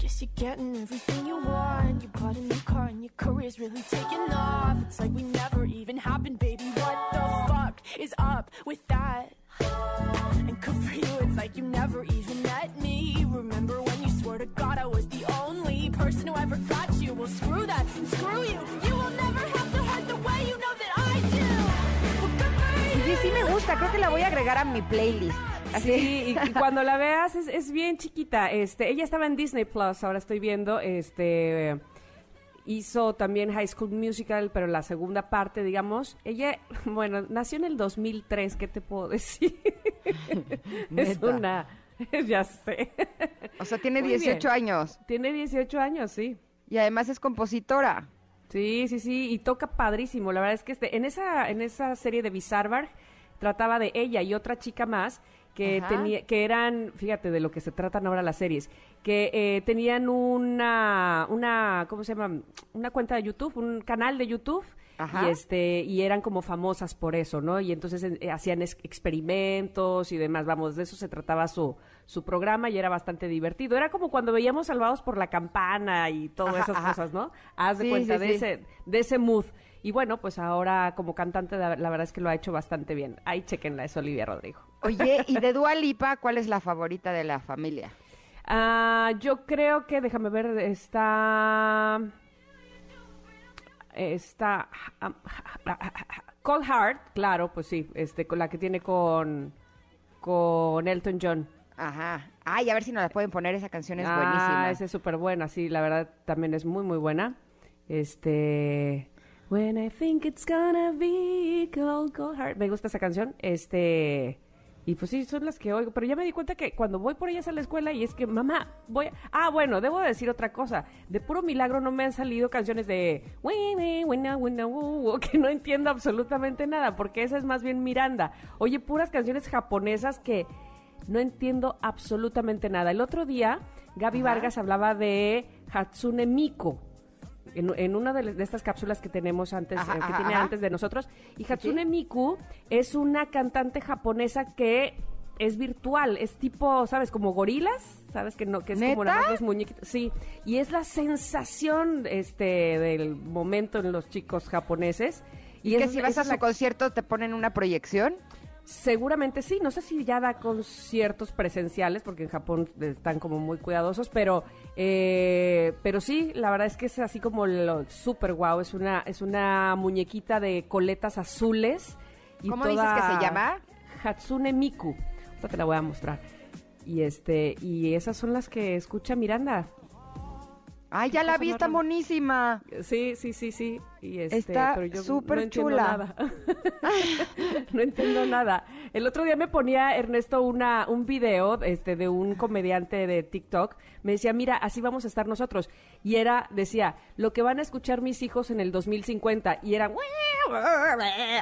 guess you're getting everything you want. You bought a new car and your career's really taking off. It's like we never even happened, baby. What the fuck is up with that? And good for you, it's like you never even met me. Remember when you swore to God I was the only person who ever got you? Well, screw that and screw you. You will never have to hurt the way you know that I do. Well, good for you. Sí, sí me gusta, creo que la voy a agregar a mi playlist. Así. Sí, y, y cuando la veas es, es bien chiquita. Este, ella estaba en Disney Plus, ahora estoy viendo, este hizo también High School Musical, pero la segunda parte, digamos, ella, bueno, nació en el 2003, ¿qué te puedo decir? es una, ya sé. O sea, tiene Muy 18 bien. años Tiene 18 años, sí. y además es compositora. Sí, sí, sí, y toca padrísimo. La verdad es que este, en esa, en esa serie de Bizarbar trataba de ella y otra chica más que tenía, que eran, fíjate de lo que se tratan ahora las series, que eh, tenían una, una, ¿cómo se llama? Una cuenta de YouTube, un canal de YouTube. Ajá. Y este, y eran como famosas por eso, ¿no? Y entonces eh, hacían es- experimentos y demás, vamos, de eso se trataba su, su programa y era bastante divertido. Era como cuando veíamos Salvados por la Campana y todas Ajá, esas ajá. cosas, ¿no? Haz de Sí, cuenta sí, de sí. ese de ese mood. Y bueno, pues ahora como cantante la, la verdad es que lo ha hecho bastante bien. Ahí chequenla, es Olivia Rodrigo. Oye, y de Dua Lipa, ¿cuál es la favorita de la familia? Ah, yo creo que, déjame ver, está... Está... Cold Heart, claro, pues sí, este, con la que tiene con, con Elton John. Ajá. Ay, a ver si nos la pueden poner, esa canción es ah, buenísima. esa es súper buena, sí, la verdad también es muy, muy buena. Este... When I think it's gonna be cold, cold heart. Me gusta esa canción. Este... Y pues sí, son las que oigo. Pero ya me di cuenta que cuando voy por ellas a la escuela y es que, mamá, voy... Ah, bueno, debo decir otra cosa. De puro milagro no me han salido canciones de... "Wi, wi, wina, wina, wu", wu", Que no entiendo absolutamente nada, porque esa es más bien Miranda. Oye, puras canciones japonesas que no entiendo absolutamente nada. El otro día, Gaby. Vargas hablaba de Hatsune Miku. En, en una de, de estas cápsulas que tenemos antes, Ajá, eh, que ajá, tiene ajá. antes de nosotros. Y Hatsune Miku es una cantante japonesa que es virtual, es tipo, ¿sabes? Como gorilas, ¿sabes? Que no, que es como nada más los muñequitos. Sí, y es la sensación este del momento en los chicos japoneses. Y, que esa- si vas a es su la- concierto te ponen una proyección. Seguramente sí, no sé si ya da conciertos presenciales, porque en Japón están como muy cuidadosos, pero eh, pero sí, la verdad es que es así como lo super guau, es una, es una muñequita de coletas azules. Y ¿Cómo dices que se llama? Hatsune Miku. Ahorita te la voy a mostrar. Y este, y esas son las que escucha Miranda. Ay, ¿Qué ya la vi, está monísima. Sí, sí, sí, sí. Y este, Está pero yo súper no entiendo chula. nada. no entiendo nada. El otro día me ponía Ernesto una un video este de un comediante de TikTok. Me decía, "Mira, así vamos a estar nosotros." Y era decía, "Lo que van a escuchar mis hijos en el 2050." Y eran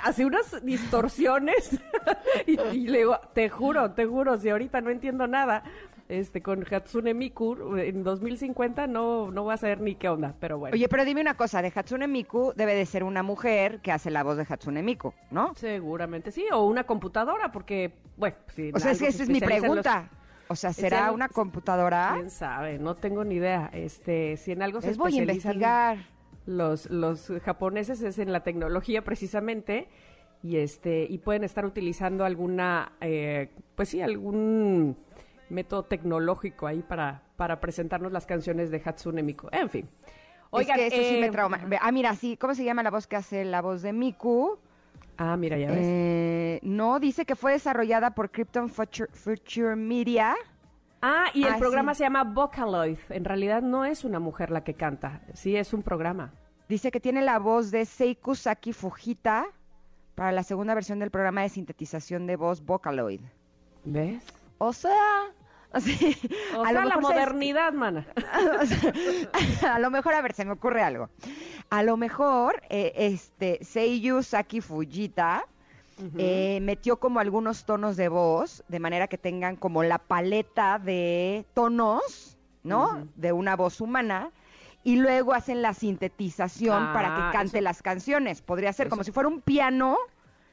así unas distorsiones. y, y le digo, "Te juro, te juro, si ahorita no entiendo nada." Este, con Hatsune Miku en 2050 no, no voy a saber ni qué onda, pero bueno. Oye, pero dime una cosa, de Hatsune Miku debe de ser una mujer que hace la voz de Hatsune Miku, ¿no? Seguramente sí, o una computadora, porque, bueno, si O sea, es que esa es mi los- pregunta. O sea, ¿será algo- una computadora? ¿Quién sabe? No tengo ni idea. Este, si en algo se Les voy a investigar. los, los japoneses es en la tecnología precisamente y este y pueden estar utilizando alguna, eh, pues sí, algún método tecnológico ahí para, para presentarnos las canciones de Hatsune Miku. En fin. Oigan, es que eso sí me eh, trauma. Ah, mira, sí, ¿cómo se llama la voz que hace la voz de Miku? Ah, mira, ya ves. Eh, no, dice que fue desarrollada por Krypton Future, Future Media. Ah, y el Ah, programa sí. se llama Vocaloid. En realidad no es una mujer la que canta, sí es un programa. Dice que tiene la voz de Seiku Saki Fujita para la segunda versión del programa de sintetización de voz Vocaloid. ¿Ves? O sea, así, O a sea, lo la modernidad, mana. o sea, a lo mejor, a ver, se me ocurre algo. A lo mejor, eh, este, Seiyu Saki Fujita eh, metió como algunos tonos de voz, de manera que tengan como la paleta de tonos, ¿no? De una voz humana. Y luego hacen la sintetización para Ah, que cante eso- las canciones. Podría ser como si fuera un piano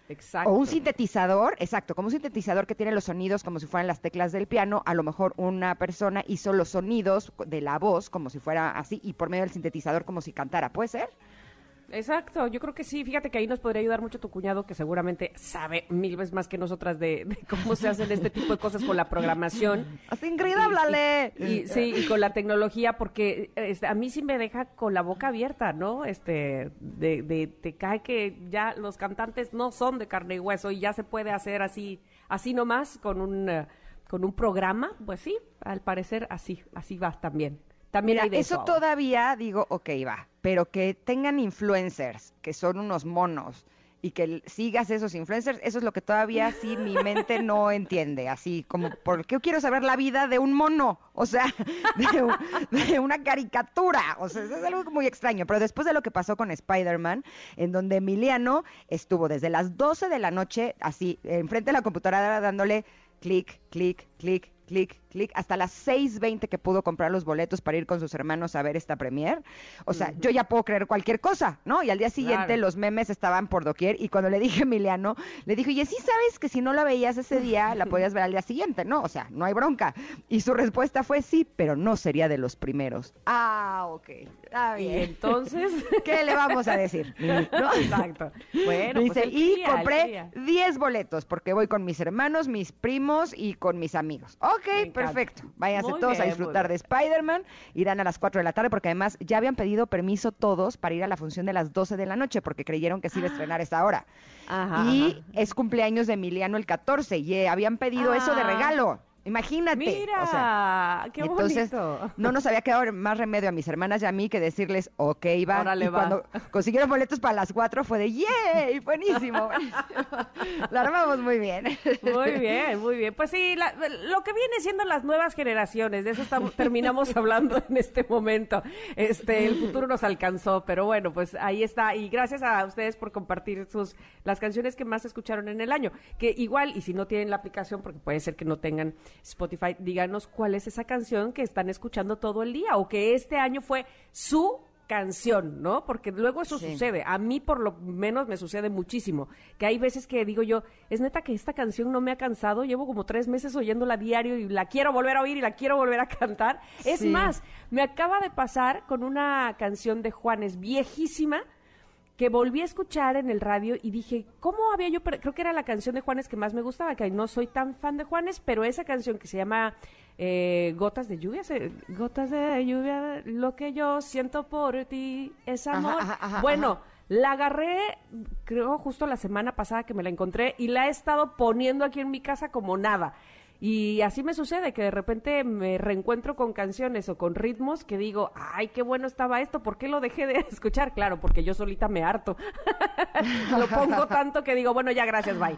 Exacto. o un sintetizador, exacto, como un sintetizador que tiene los sonidos como si fueran las teclas del piano, a lo mejor una persona hizo los sonidos de la voz como si fuera así y por medio del sintetizador como si cantara, ¿puede ser? Exacto, yo creo que sí. Fíjate que ahí nos podría ayudar mucho tu cuñado, que seguramente sabe mil veces más que nosotras de, de cómo se hacen este tipo de cosas con la programación. Así, Ingrid, háblale. Y, sí, y con la tecnología, porque este, a mí sí me deja con la boca abierta, ¿no? Este, de, de, te cae que ya los cantantes no son de carne y hueso y ya se puede hacer así, así nomás con un, eh, con un programa. Pues sí, al parecer así, así va también. También Mira, hay de eso todavía digo, ok, va, pero que tengan influencers, que son unos monos, y que sigas esos influencers, eso es lo que todavía sí mi mente no entiende, así como, ¿por qué quiero saber la vida de un mono? O sea, de, un- de una caricatura, o sea, eso es algo muy extraño, pero después de lo que pasó con Spider-Man, en donde Emiliano estuvo desde las 12 de la noche, así, enfrente de la computadora dándole clic, clic, clic, clic, clic, hasta las 6.20 que pudo comprar los boletos para ir con sus hermanos a ver esta premier. O sea, yo ya puedo creer cualquier cosa, ¿no? Y al día siguiente Claro. los memes estaban por doquier y cuando le dije a Emiliano, le dije, oye, sí sabes que si no la veías ese día, la podías ver al día siguiente, ¿no? O sea, no hay bronca. Y su respuesta fue sí, pero no sería de los primeros. Ah, ok. Está Y bien. entonces... ¿Qué le vamos a decir? ¿No? Exacto. Bueno, Dice, pues él y compré quería. 10 boletos porque voy con mis hermanos, mis primos y con mis amigos. Ok. Perfecto. Váyanse Muy todos a disfrutar muy de Spider-Man. Irán a las 4 de la tarde porque además ya habían pedido permiso todos para ir a la función de las 12 de la noche porque creyeron que se iba a estrenar a esa hora. Ajá, y ajá. es cumpleaños de Emiliano el 14 y eh, habían pedido eso de Ah. regalo. Imagínate. Mira, o sea, qué entonces, bonito. no nos había quedado más remedio a mis hermanas y a mí que decirles, ok, va. Órale, y va. cuando consiguieron boletos para las cuatro fue de, ¡yay! Buenísimo. La armamos muy bien. Muy bien, muy bien. Pues sí, la- lo que viene siendo las nuevas generaciones, de eso estamos, terminamos hablando en este momento. Este, el futuro nos alcanzó, pero bueno, pues ahí está. Y gracias a ustedes por compartir sus las canciones que más escucharon en el año. Que igual, y si no tienen la aplicación, porque puede ser que no tengan Spotify, díganos cuál es esa canción que están escuchando todo el día o que este año fue su canción, ¿no? Porque luego eso Sí. sucede. A mí por lo menos me sucede muchísimo. Que hay veces que digo yo, es neta que esta canción no me ha cansado. Llevo como tres meses oyéndola diario y la quiero volver a oír y la quiero volver a cantar. Es más, me acaba de pasar con una canción de Juanes viejísima que volví a escuchar en el radio y dije, ¿cómo había yo? Creo que era la canción de Juanes que más me gustaba, que no soy tan fan de Juanes, pero esa canción que se llama eh, Gotas de Lluvia, se- Gotas de Lluvia, lo que yo siento por ti es amor. ajá, ajá, bueno, la agarré, creo, justo la semana pasada que me la encontré y la he estado poniendo aquí en mi casa como nada. Y así me sucede, que de repente me reencuentro con canciones o con ritmos que digo, ay, qué bueno estaba esto, ¿por qué lo dejé de escuchar? Claro, porque yo solita me harto. lo pongo tanto que digo, bueno, ya gracias, bye.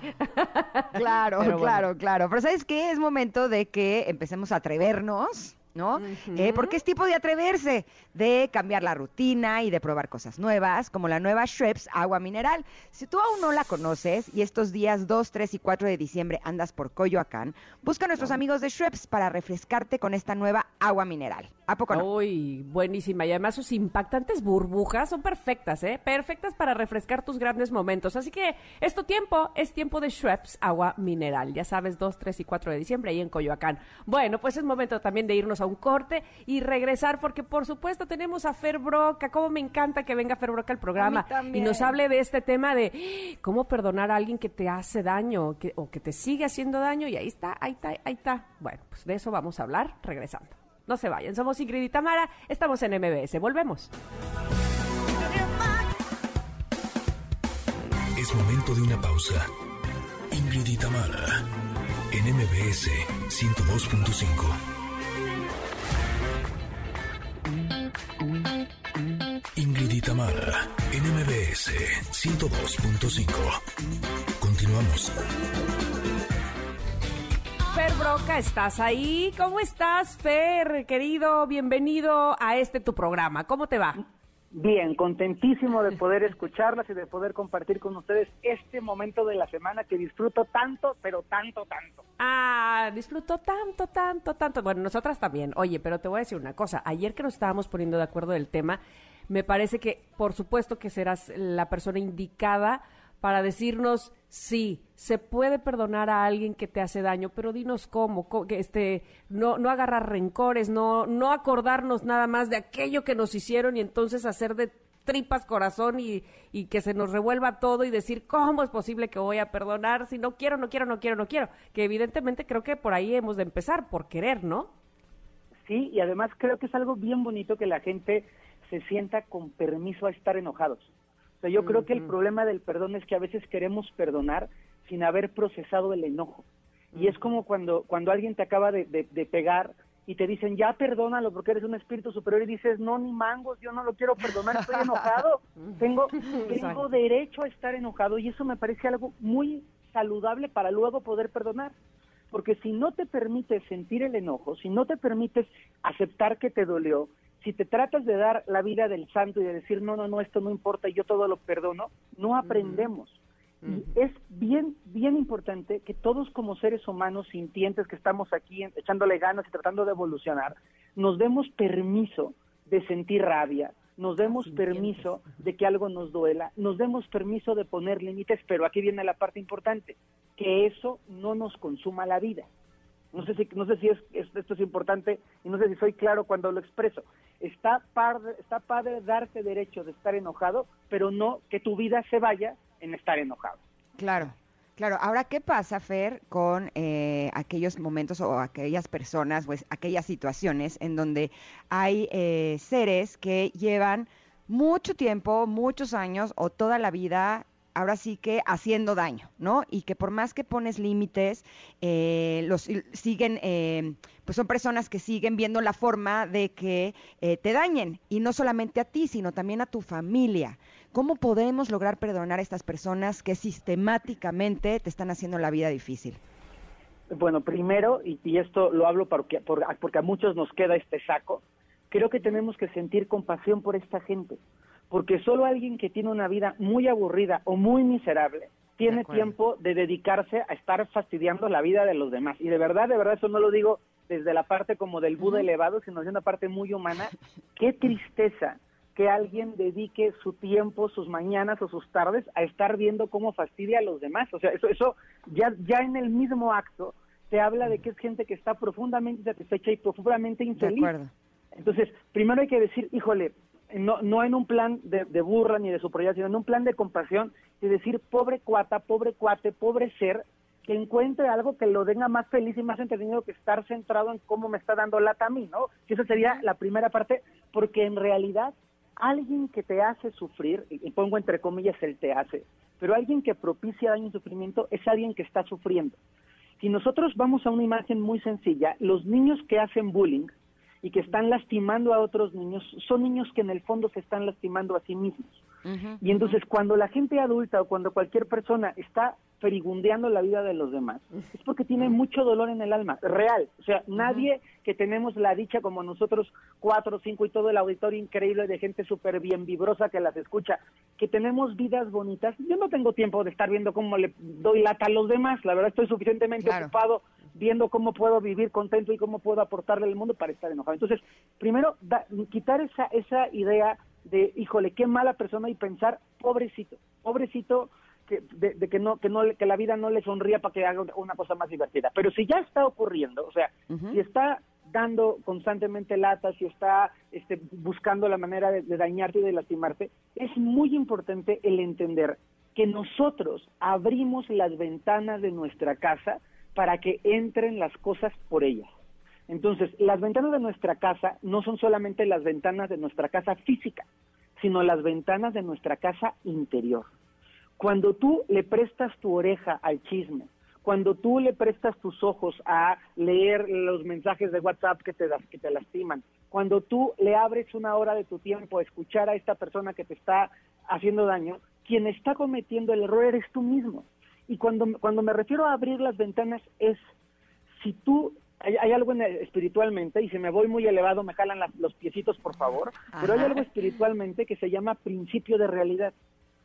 Claro, bueno. claro, claro. Pero ¿sabes qué? Es momento de que empecemos a atrevernos, ¿no? Eh, porque es tipo de atreverse, de cambiar la rutina y de probar cosas nuevas, como la nueva Schweppes agua mineral. Si tú aún no la conoces y estos días 2, 3 y 4 de diciembre andas por Coyoacán, busca a nuestros amigos de Schweppes para refrescarte con esta nueva agua mineral. ¿A poco no? Uy, buenísima. Y además sus impactantes burbujas son perfectas, ¿eh? Perfectas para refrescar tus grandes momentos. Así que es tu tiempo, es tiempo de Schweppes agua mineral. Ya sabes, 2, 3 y 4 de diciembre ahí en Coyoacán. Bueno, pues es momento también de irnos a un corte y regresar porque por supuesto tenemos a Fer Broca. Cómo me encanta que venga Fer Broca al programa y nos hable de este tema de cómo perdonar a alguien que te hace daño que- o que te sigue haciendo daño y ahí está, ahí está, ahí está. Bueno, pues de eso vamos a hablar regresando. No se vayan, somos Ingrid y Tamara, estamos en MBS, volvemos. Es momento de una pausa. Ingrid y Tamara, en MBS 102.5. Ingrid y Tamara. En MBS 102.5. Continuamos. Fer Broca, ¿estás ahí? ¿Cómo estás, Fer, querido? Bienvenido a este tu programa. ¿Cómo te va? Bien, contentísimo de poder escucharlas y de poder compartir con ustedes este momento de la semana que disfruto tanto, pero tanto, tanto. Ah, disfruto tanto, tanto, tanto. Bueno, nosotras también. Oye, pero te voy a decir una cosa. Ayer que nos estábamos poniendo de acuerdo del tema, me parece que, por supuesto, que serás la persona indicada para decirnos sí, se puede perdonar a alguien que te hace daño, pero dinos cómo, que este, no, no agarrar rencores, no, no acordarnos nada más de aquello que nos hicieron y entonces hacer de tripas corazón y, y que se nos revuelva todo y decir cómo es posible que voy a perdonar si no quiero, no quiero, no quiero, no quiero. Que evidentemente creo que por ahí hemos de empezar, por querer, ¿no? Sí, y además creo que es algo bien bonito que la gente se sienta con permiso a estar enojados. O sea, yo creo que el problema del perdón es que a veces queremos perdonar sin haber procesado el enojo. Y es como cuando, cuando alguien te acaba de, de- de pegar y te dicen, ya perdónalo porque eres un espíritu superior y dices, no, ni mangos, yo no lo quiero perdonar, estoy enojado, tengo, tengo derecho a estar enojado y eso me parece algo muy saludable para luego poder perdonar. Porque si no te permites sentir el enojo, si no te permites aceptar que te dolió, si te tratas de dar la vida del santo y de decir, no, no, no, esto no importa, yo todo lo perdono, no aprendemos. Y es bien, bien importante que todos como seres humanos sintientes que estamos aquí echándole ganas y tratando de evolucionar, nos demos permiso de sentir rabia, nos demos permiso de que algo nos duela, nos demos permiso de poner límites, pero aquí viene la parte importante, que eso no nos consuma la vida. No sé si, no sé si es, es- esto es importante y no sé si soy claro cuando lo expreso. Está, padre, está padre darte derecho de estar enojado, pero no que tu vida se vaya en estar enojado. Claro, claro. Ahora, ¿qué pasa, Fer, con eh, aquellos momentos o aquellas personas, pues aquellas situaciones en donde hay eh, seres que llevan mucho tiempo, muchos años o toda la vida, ahora sí que haciendo daño, ¿no? Y que por más que pones límites, eh, los siguen, eh, pues son personas que siguen viendo la forma de que eh, te dañen y no solamente a ti, sino también a tu familia. ¿Cómo podemos lograr perdonar a estas personas que sistemáticamente te están haciendo la vida difícil? Bueno, primero, y, y esto lo hablo porque, por- porque a muchos nos queda este saco, creo que tenemos que sentir compasión por esta gente, porque solo alguien que tiene una vida muy aburrida o muy miserable tiene tiempo de dedicarse a estar fastidiando la vida de los demás. Y de verdad, de verdad, eso no lo digo desde la parte como del Buda elevado, sino de una parte muy humana. Qué tristeza que alguien dedique su tiempo, sus mañanas o sus tardes a estar viendo cómo fastidia a los demás. O sea, eso, eso ya, ya en el mismo acto te habla de que es gente que está profundamente satisfecha y profundamente De infeliz. acuerdo. Entonces, primero hay que decir, híjole, no, no en un plan de, de burla ni de superioridad, sino en un plan de compasión y decir, pobre cuata, pobre cuate, pobre ser, que encuentre algo que lo tenga más feliz y más entretenido que estar centrado en cómo me está dando lata a mí, ¿no? Que esa sería la primera parte, porque en realidad alguien que te hace sufrir, y y pongo entre comillas el te hace, pero alguien que propicia daño y sufrimiento es alguien que está sufriendo. Si nosotros vamos a una imagen muy sencilla, los niños que hacen bullying y que están lastimando a otros niños son niños que en el fondo se están lastimando a sí mismos. Y entonces cuando la gente adulta o cuando cualquier persona está ferigundeando la vida de los demás, es porque tiene mucho dolor en el alma, real. O sea, nadie que tenemos la dicha como nosotros, cuatro, cinco y todo el auditorio increíble de gente súper bien vibrosa que las escucha, que tenemos vidas bonitas. Yo no tengo tiempo de estar viendo cómo le doy lata a los demás, la verdad estoy suficientemente Claro. ocupado viendo cómo puedo vivir contento y cómo puedo aportarle al mundo para estar enojado. Entonces, primero, da- quitar esa, esa idea de, híjole, qué mala persona y pensar, pobrecito, pobrecito, que, de, de que no que no que la vida no le sonría para que haga una- una cosa más divertida. Pero si ya está ocurriendo, o sea, si está dando constantemente latas, si está este, buscando la manera de, de dañarte y de lastimarte, es muy importante el entender que nosotros abrimos las ventanas de nuestra casa para que entren las cosas por ellas. Entonces, las ventanas de nuestra casa no son solamente las ventanas de nuestra casa física, sino las ventanas de nuestra casa interior. Cuando tú le prestas tu oreja al chisme, cuando tú le prestas tus ojos a leer los mensajes de WhatsApp que te, das- que te lastiman, cuando tú le abres una hora de tu tiempo a escuchar a esta persona que te está haciendo daño, quien está cometiendo el error eres tú mismo. Y cuando, cuando me refiero a abrir las ventanas es, si tú, hay, hay algo en espiritualmente, y si me voy muy elevado me jalan las- los piecitos, por favor, pero hay algo espiritualmente que se llama principio de realidad.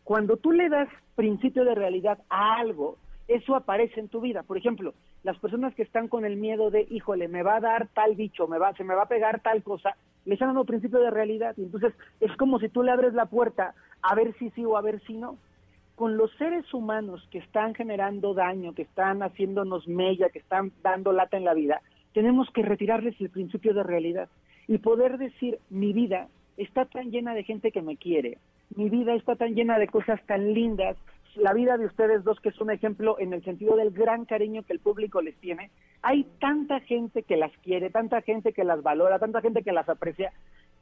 Cuando tú le das principio de realidad a algo, eso aparece en tu vida. Por ejemplo, las personas que están con el miedo de, híjole, me va a dar tal bicho, me va, se me va a pegar tal cosa, le están dando principio de realidad. Y entonces es como si tú le abres la puerta a ver si sí o a ver si no. Con los seres humanos que están generando daño, que están haciéndonos mella, que están dando lata en la vida, tenemos que retirarles el principio de realidad y poder decir, mi vida está tan llena de gente que me quiere, mi vida está tan llena de cosas tan lindas, la vida de ustedes dos que es un ejemplo en el sentido del gran cariño que el público les tiene, hay tanta gente que las quiere, tanta gente que las valora, tanta gente que las aprecia,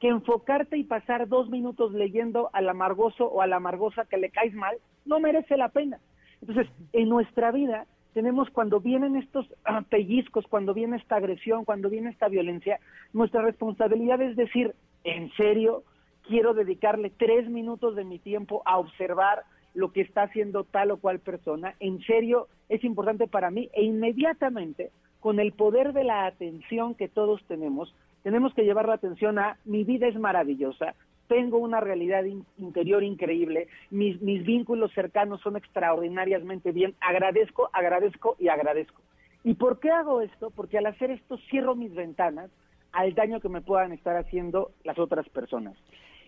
que enfocarte y pasar dos minutos leyendo al amargoso o a la amargosa que le caes mal, no merece la pena. Entonces, en nuestra vida tenemos cuando vienen estos ah, pellizcos, cuando viene esta agresión, cuando viene esta violencia, nuestra responsabilidad es decir, en serio, quiero dedicarle tres minutos de mi tiempo a observar lo que está haciendo tal o cual persona, en serio, es importante para mí e inmediatamente, con el poder de la atención que todos tenemos, tenemos que llevar la atención a mi vida es maravillosa, tengo una realidad in- interior increíble, mis, mis vínculos cercanos son extraordinariamente bien, agradezco, agradezco y agradezco. ¿Y por qué hago esto? Porque al hacer esto cierro mis ventanas al daño que me puedan estar haciendo las otras personas.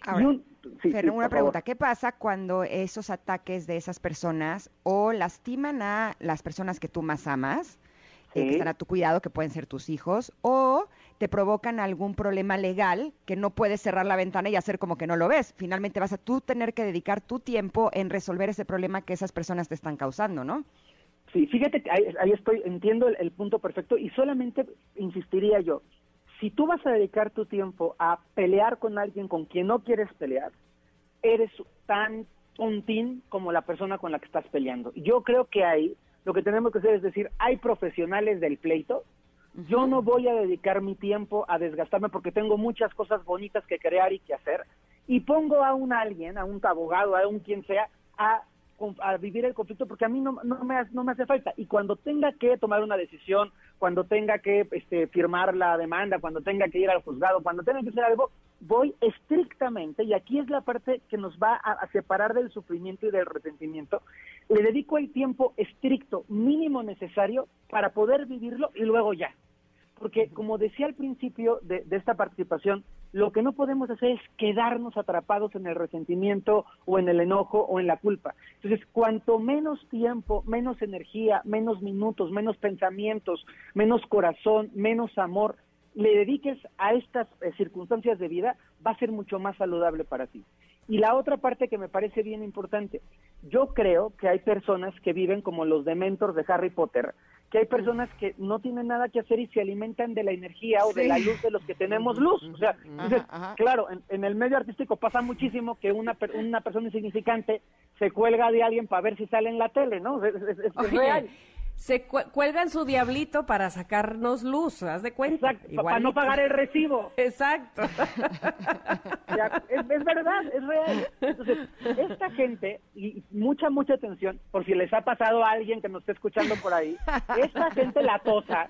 Ahora, un- sí, Fer, sí, una pregunta, favor. ¿qué pasa cuando esos ataques de esas personas o lastiman a las personas que tú más amas, eh, que están a tu cuidado, que pueden ser tus hijos, o te provocan algún problema legal que no puedes cerrar la ventana y hacer como que no lo ves? Finalmente vas a tú tener que dedicar tu tiempo en resolver ese problema que esas personas te están causando, ¿no? Sí, fíjate que ahí, ahí estoy, entiendo el, punto perfecto y solamente insistiría yo, si tú vas a dedicar tu tiempo a pelear con alguien con quien no quieres pelear, eres tan tontín como la persona con la que estás peleando. Yo creo que ahí lo que tenemos que hacer es decir, hay profesionales del pleito, yo no voy a dedicar mi tiempo a desgastarme porque tengo muchas cosas bonitas que crear y que hacer, y pongo a un alguien, a un abogado, a un quien sea, a, a vivir el conflicto porque a mí no, no, me, no me hace falta. Y cuando tenga que tomar una decisión, cuando tenga que este, firmar la demanda, cuando tenga que ir al juzgado, cuando tenga que hacer algo, voy estrictamente, y aquí es la parte que nos va a, a separar del sufrimiento y del resentimiento, le dedico el tiempo estricto, mínimo necesario para poder vivirlo y luego ya. Porque como decía al principio de, de esta participación, lo que no podemos hacer es quedarnos atrapados en el resentimiento o en el enojo o en la culpa. Entonces, cuanto menos tiempo, menos energía, menos minutos, menos pensamientos, menos corazón, menos amor le dediques a estas eh, circunstancias de vida, va a ser mucho más saludable para ti. Y la otra parte que me parece bien importante, yo creo que hay personas que viven como los dementors de Harry Potter, que hay personas que no tienen nada que hacer y se alimentan de la energía o de la luz de los que tenemos luz. O sea, entonces, ajá. claro, en, en el medio artístico pasa muchísimo que una, per- una persona insignificante se cuelga de alguien para ver si sale en la tele, ¿no? Es, es- es- es Oye, real. Se cu- cuelgan su diablito para sacarnos luz, haz de cuenta. Exacto, para no pagar el recibo. Exacto. Ya, es, es verdad, es real. Entonces, esta gente, y mucha, mucha atención, por si les ha pasado a alguien que nos esté escuchando por ahí, esta gente latosa,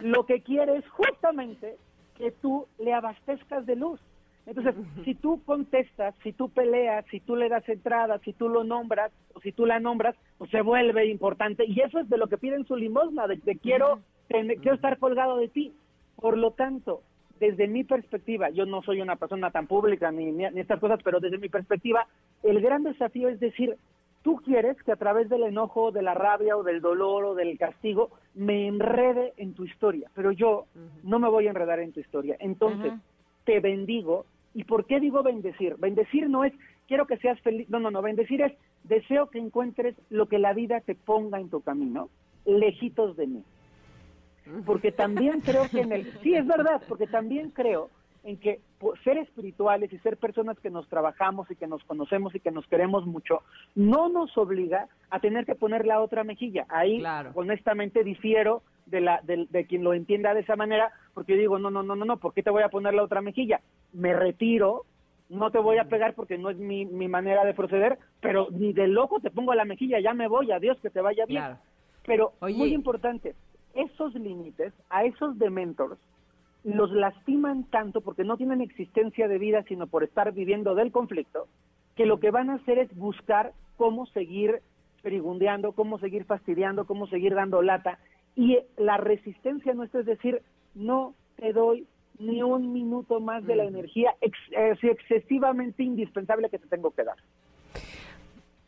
lo que quiere es justamente que tú le abastezcas de luz. Entonces, si tú contestas, si tú peleas, si tú le das entrada, si tú lo nombras, o si tú la nombras, pues se vuelve importante. Y eso es de lo que piden su limosna, de, de quiero, tener- quiero estar colgado de ti. Por lo tanto, desde mi perspectiva, yo no soy una persona tan pública ni, ni, ni estas cosas, pero desde mi perspectiva, el gran desafío es decir, tú quieres que a través del enojo, de la rabia o del dolor o del castigo me enrede en tu historia, pero yo no me voy a enredar en tu historia. Entonces, te bendigo. ¿Y por qué digo bendecir? Bendecir no es quiero que seas feliz, no, no, no, bendecir es deseo que encuentres lo que la vida te ponga en tu camino, lejitos de mí porque también creo que en el sí es verdad porque también creo en que por ser espirituales y ser personas que nos trabajamos y que nos conocemos y que nos queremos mucho no nos obliga a tener que poner la otra mejilla ahí Claro. honestamente difiero de la de, quien lo entienda de esa manera porque yo digo, no, no, no, no, no, ¿por qué te voy a poner la otra mejilla? Me retiro, no te voy a pegar porque no es mi, mi manera de proceder, pero ni de loco te pongo la mejilla, ya me voy, adiós, que te vaya bien. Claro. Pero Oye. muy importante, esos límites a esos dementors los lastiman tanto porque no tienen existencia de vida, sino por estar viviendo del conflicto, que lo que van a hacer es buscar cómo seguir perigundeando, cómo seguir fastidiando, cómo seguir dando lata. Y la resistencia nuestra es decir, no te doy ni un minuto más de la energía ex- eh, excesivamente indispensable que te tengo que dar.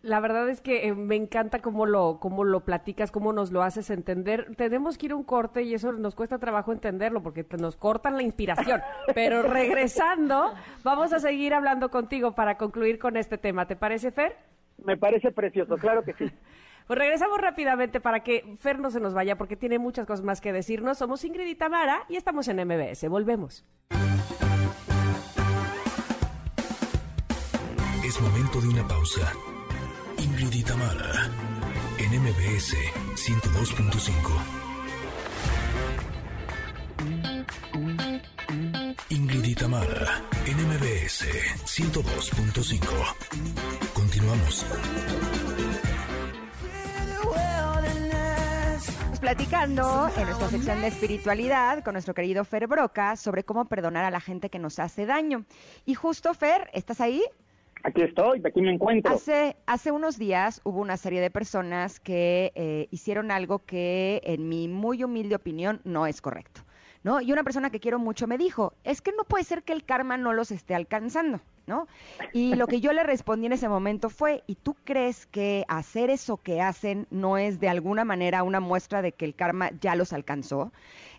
La verdad es que eh, me encanta cómo lo, cómo lo platicas, cómo nos lo haces entender. Tenemos que ir a un corte y eso nos cuesta trabajo entenderlo porque te- nos cortan la inspiración. Pero regresando, vamos a seguir hablando contigo para concluir con este tema. ¿Te parece, Fer? Me parece precioso, claro que sí. Pues regresamos rápidamente para que Fer no se nos vaya porque tiene muchas cosas más que decirnos. Somos Ingrid y Tamara y estamos en MBS. Volvemos. Es momento de una pausa. Ingrid y en MBS 102.5. Ingrid y Tamara, en MBS 102.5. Continuamos. Platicando en nuestra sección de espiritualidad con nuestro querido Fer Broca sobre cómo perdonar a la gente que nos hace daño. Y justo, Fer, ¿estás ahí? Aquí estoy, aquí me encuentro. Hace, hace unos días hubo una serie de personas que eh, hicieron algo que, en mi muy humilde opinión, no es correcto. ¿no? Y una persona que quiero mucho me dijo, es que no puede ser que el karma no los esté alcanzando, Y lo que yo le respondí en ese momento fue, ¿y tú crees que hacer eso que hacen no es de alguna manera una muestra de que el karma ya los alcanzó?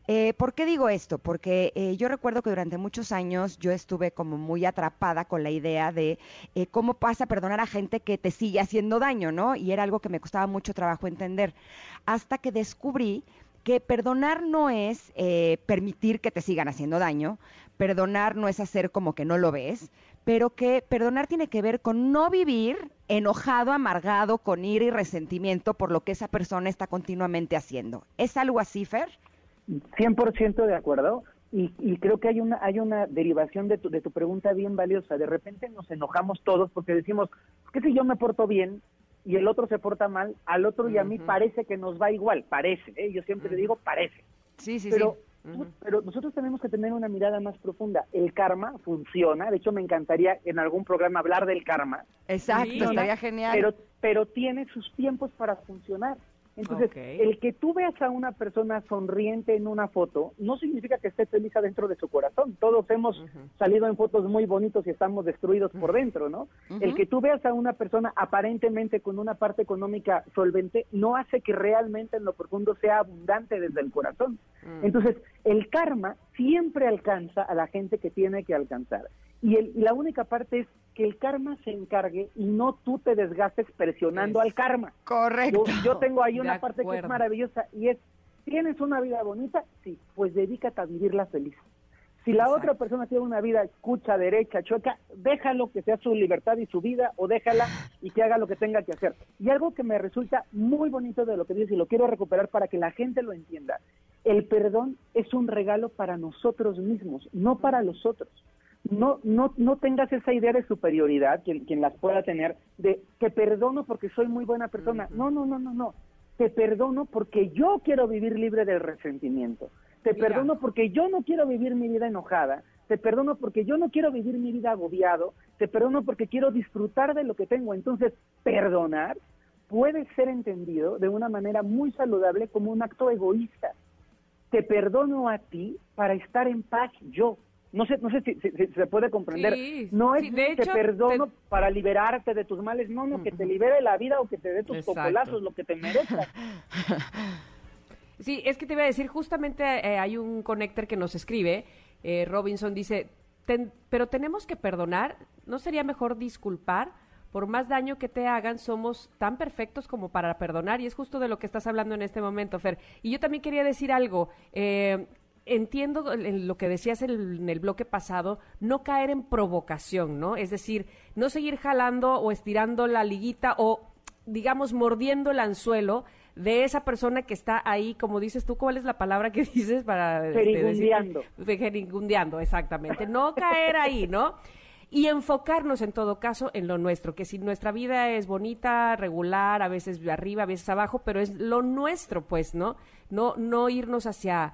Eh, ¿Por qué digo esto? Porque eh, yo recuerdo que durante muchos años yo estuve como muy atrapada con la idea de eh, cómo pasa perdonar a gente que te sigue haciendo daño, ¿no? Y era algo que me costaba mucho trabajo entender. Hasta que descubrí que perdonar no es eh, permitir que te sigan haciendo daño, perdonar no es hacer como que no lo ves, pero que perdonar tiene que ver con no vivir enojado, amargado, con ira y resentimiento por lo que esa persona está continuamente haciendo. ¿Es algo así, Fer? 100% de acuerdo. Y, y creo que hay una hay una derivación de tu, de tu pregunta bien valiosa. De repente nos enojamos todos porque decimos, ¿qué si yo me porto bien y el otro se porta mal? Al otro y a mí parece que nos va igual, parece. ¿eh? Yo siempre le digo, parece. Sí, sí, pero, sí. Pero nosotros tenemos que tener una mirada más profunda. El karma funciona. De hecho, me encantaría en algún programa hablar del karma. Exacto, Sí. estaría genial. Pero, pero tiene sus tiempos para funcionar. Entonces, el que tú veas a una persona sonriente en una foto no significa que esté feliz adentro de su corazón. Todos hemos salido en fotos muy bonitos y estamos destruidos por dentro, ¿no? El que tú veas a una persona aparentemente con una parte económica solvente no hace que realmente en lo profundo sea abundante desde el corazón. Entonces, el karma siempre alcanza a la gente que tiene que alcanzar. Y, el- y la única parte es que el karma se encargue y no tú te desgastes presionando Es- al karma. Correcto. Yo, yo tengo ahí De una parte que es maravillosa y es, ¿tienes una vida bonita? Sí, pues dedícate a vivirla feliz. Si la Exacto. otra persona tiene una vida cucha, derecha, chueca, déjalo que sea su libertad y su vida o déjala y que haga lo que tenga que hacer. Y algo que me resulta muy bonito de lo que dices y lo quiero recuperar para que la gente lo entienda. El perdón es un regalo para nosotros mismos, no para los otros. No, no, no tengas esa idea de superioridad, quien, quien las pueda tener, de te perdono porque soy muy buena persona. No, no, no, no, no. Te perdono porque yo quiero vivir libre del resentimiento. Te Mira. perdono porque yo no quiero vivir mi vida enojada. Te perdono porque yo no quiero vivir mi vida agobiado. Te perdono porque quiero disfrutar de lo que tengo. Entonces, perdonar puede ser entendido de una manera muy saludable como un acto egoísta. Te perdono a ti para estar en paz yo. No sé, no sé si, si- si se puede comprender. Sí, no es sí, de te hecho, perdono te- para liberarte de tus males, no, no, que te libere la vida o que te dé tus Exacto. cocolazos, lo que te merezcas. Sí, es que te iba a decir, justamente eh, hay un connector que nos escribe, eh, Robinson dice, "Ten- pero tenemos que perdonar, ¿no sería mejor disculpar? Por más daño que te hagan, somos tan perfectos como para perdonar, y es justo de lo que estás hablando en este momento, Fer. Y yo también quería decir algo, eh, entiendo en lo que decías en el, bloque pasado, no caer en provocación, ¿no? Es decir, no seguir jalando o estirando la liguita o digamos, mordiendo el anzuelo de esa persona que está ahí, como dices tú, ¿cuál es la palabra que dices para este, Perigundeando. Perigundeando, exactamente. No caer ahí, ¿no? Y enfocarnos en todo caso en lo nuestro, que si nuestra vida es bonita, regular, a veces arriba, a veces abajo, pero es lo nuestro, pues, ¿no? No, no irnos hacia,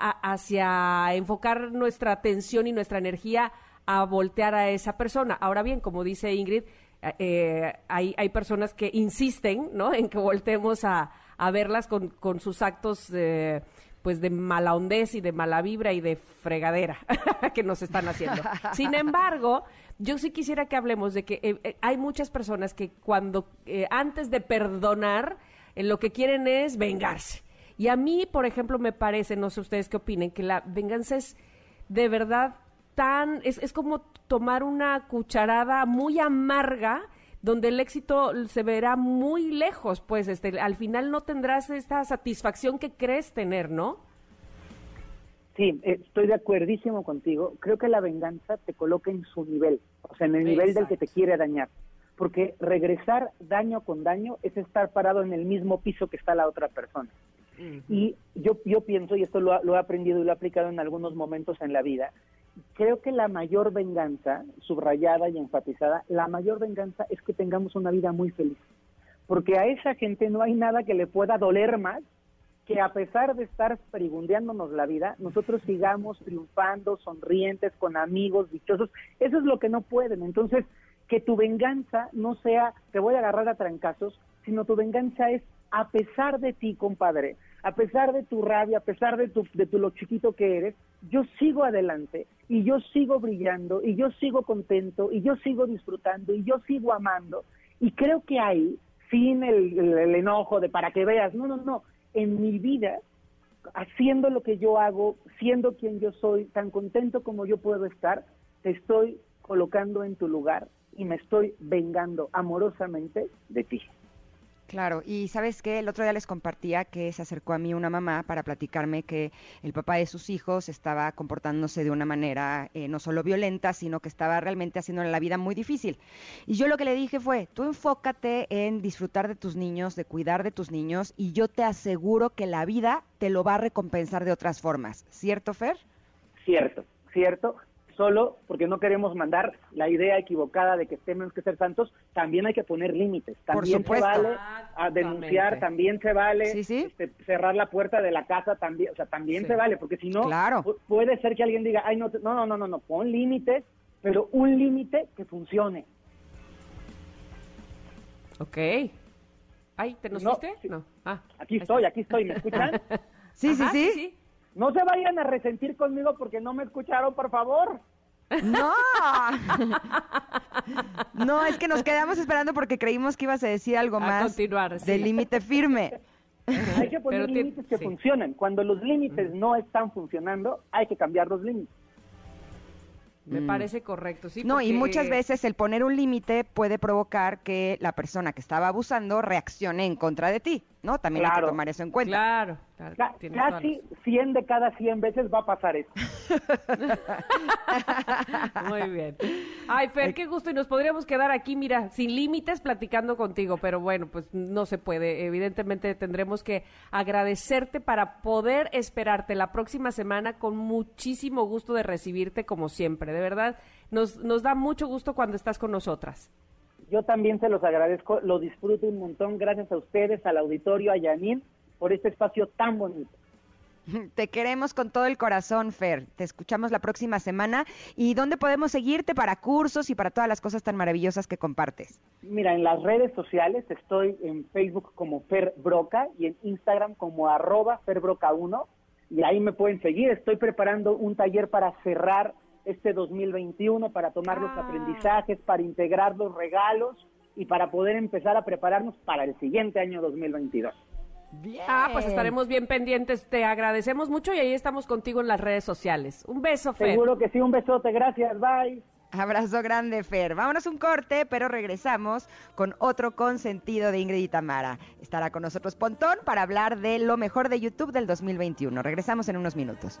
a- hacia enfocar nuestra atención y nuestra energía a voltear a esa persona. Ahora bien, como dice Ingrid, eh, hay, hay personas que insisten, ¿no? En que voltemos a, a verlas con, con sus actos, eh, pues, de mala hondez y de mala vibra y de fregadera que nos están haciendo. Sin embargo, yo sí quisiera que hablemos de que eh, eh, hay muchas personas que cuando, antes de perdonar, lo que quieren es vengarse. Y a mí, por ejemplo, me parece, no sé ustedes qué opinen, que la venganza es de verdad tan, es, es como tomar una cucharada muy amarga donde el éxito se verá muy lejos, pues este, al final no tendrás esta satisfacción que crees tener, ¿no? Sí, eh, estoy de acuerdísimo contigo. Creo que la venganza te coloca en su nivel, o sea, en el nivel del que te quiere dañar. Porque regresar daño con daño es estar parado en el mismo piso que está la otra persona. Y yo, yo pienso, y esto lo, lo he aprendido y lo he aplicado en algunos momentos en la vida, creo que la mayor venganza, subrayada y enfatizada, la mayor venganza es que tengamos una vida muy feliz. Porque a esa gente no hay nada que le pueda doler más que a pesar de estar perigundeándonos la vida, nosotros sigamos triunfando, sonrientes, con amigos, dichosos. Eso es lo que no pueden. Entonces, que tu venganza no sea, te voy a agarrar a trancazos, sino tu venganza es a pesar de ti, compadre, a pesar de tu rabia, a pesar de tu, de tu lo chiquito que eres, yo sigo adelante y yo sigo brillando y yo sigo contento y yo sigo disfrutando y yo sigo amando. Y creo que ahí, sin el, el- el enojo de para que veas, no, no, no, en mi vida, haciendo lo que yo hago, siendo quien yo soy, tan contento como yo puedo estar, te estoy colocando en tu lugar y me estoy vengando amorosamente de ti. Claro, y sabes qué, el otro día les compartía que se acercó a mí una mamá para platicarme que el papá de sus hijos estaba comportándose de una manera eh, no solo violenta, sino que estaba realmente haciéndole la vida muy difícil. Y yo lo que le dije fue, tú enfócate en disfrutar de tus niños, de cuidar de tus niños, y yo te aseguro que la vida te lo va a recompensar de otras formas. ¿Cierto, Fer? Cierto, cierto. Solo porque no queremos mandar la idea equivocada de que tenemos que ser santos, también hay que poner límites. También se vale a denunciar, también se vale Sí, sí. este, cerrar la puerta de la casa, también, o sea, también Sí. se vale, porque si no, Claro. pu- puede ser que alguien diga, ay, no, te- no, no, no, no, no, pon límites, pero un límite que funcione. Ok. Ay, ¿te nos No, fuiste? sí. No. Ah, Aquí estoy, aquí estoy, ¿me escuchan? Sí, sí, sí. No se vayan a resentir conmigo porque no me escucharon, por favor. No. No, es que nos quedamos esperando porque creímos que ibas a decir algo A más continuar, sí. de límite firme. Hay que poner Pero límites que sí. funcionen. Cuando los límites no están funcionando, hay que cambiar los límites. Me parece correcto, sí. No, y muchas veces el poner un límite puede provocar que la persona que estaba abusando reaccione en contra de ti, ¿no? También hay Claro. que tomar eso en cuenta. Claro, claro, la casi 100 de cada 100 veces va a pasar eso. Muy bien. Ay, Fer, qué gusto. Y nos podríamos quedar aquí, mira, sin límites platicando contigo, pero bueno, pues no se puede. Evidentemente tendremos que agradecerte para poder esperarte la próxima semana con muchísimo gusto de recibirte como siempre. De verdad, nos, nos da mucho gusto cuando estás con nosotras. Yo también se los agradezco, lo disfruto un montón. Gracias a ustedes, al auditorio, a Yanin, por este espacio tan bonito. Te queremos con todo el corazón, Fer. Te escuchamos la próxima semana. ¿Y dónde podemos seguirte para cursos y para todas las cosas tan maravillosas que compartes? Mira, en las redes sociales estoy en Facebook como Fer Broca y en Instagram como arroba ferbroca1 y ahí me pueden seguir. Estoy preparando un taller para cerrar este 2021, para tomar los Ah. aprendizajes, para integrar los regalos y para poder empezar a prepararnos para el siguiente año 2022. Bien. Ah, pues estaremos bien pendientes. Te agradecemos mucho y ahí estamos contigo en las redes sociales. Un beso, Fer. Seguro que sí, un besote, gracias, bye. Abrazo grande, Fer. Vámonos un corte, pero regresamos con otro consentido de Ingrid y Tamara. Estará con nosotros Pontón para hablar de lo mejor de YouTube del 2021. Regresamos en unos minutos.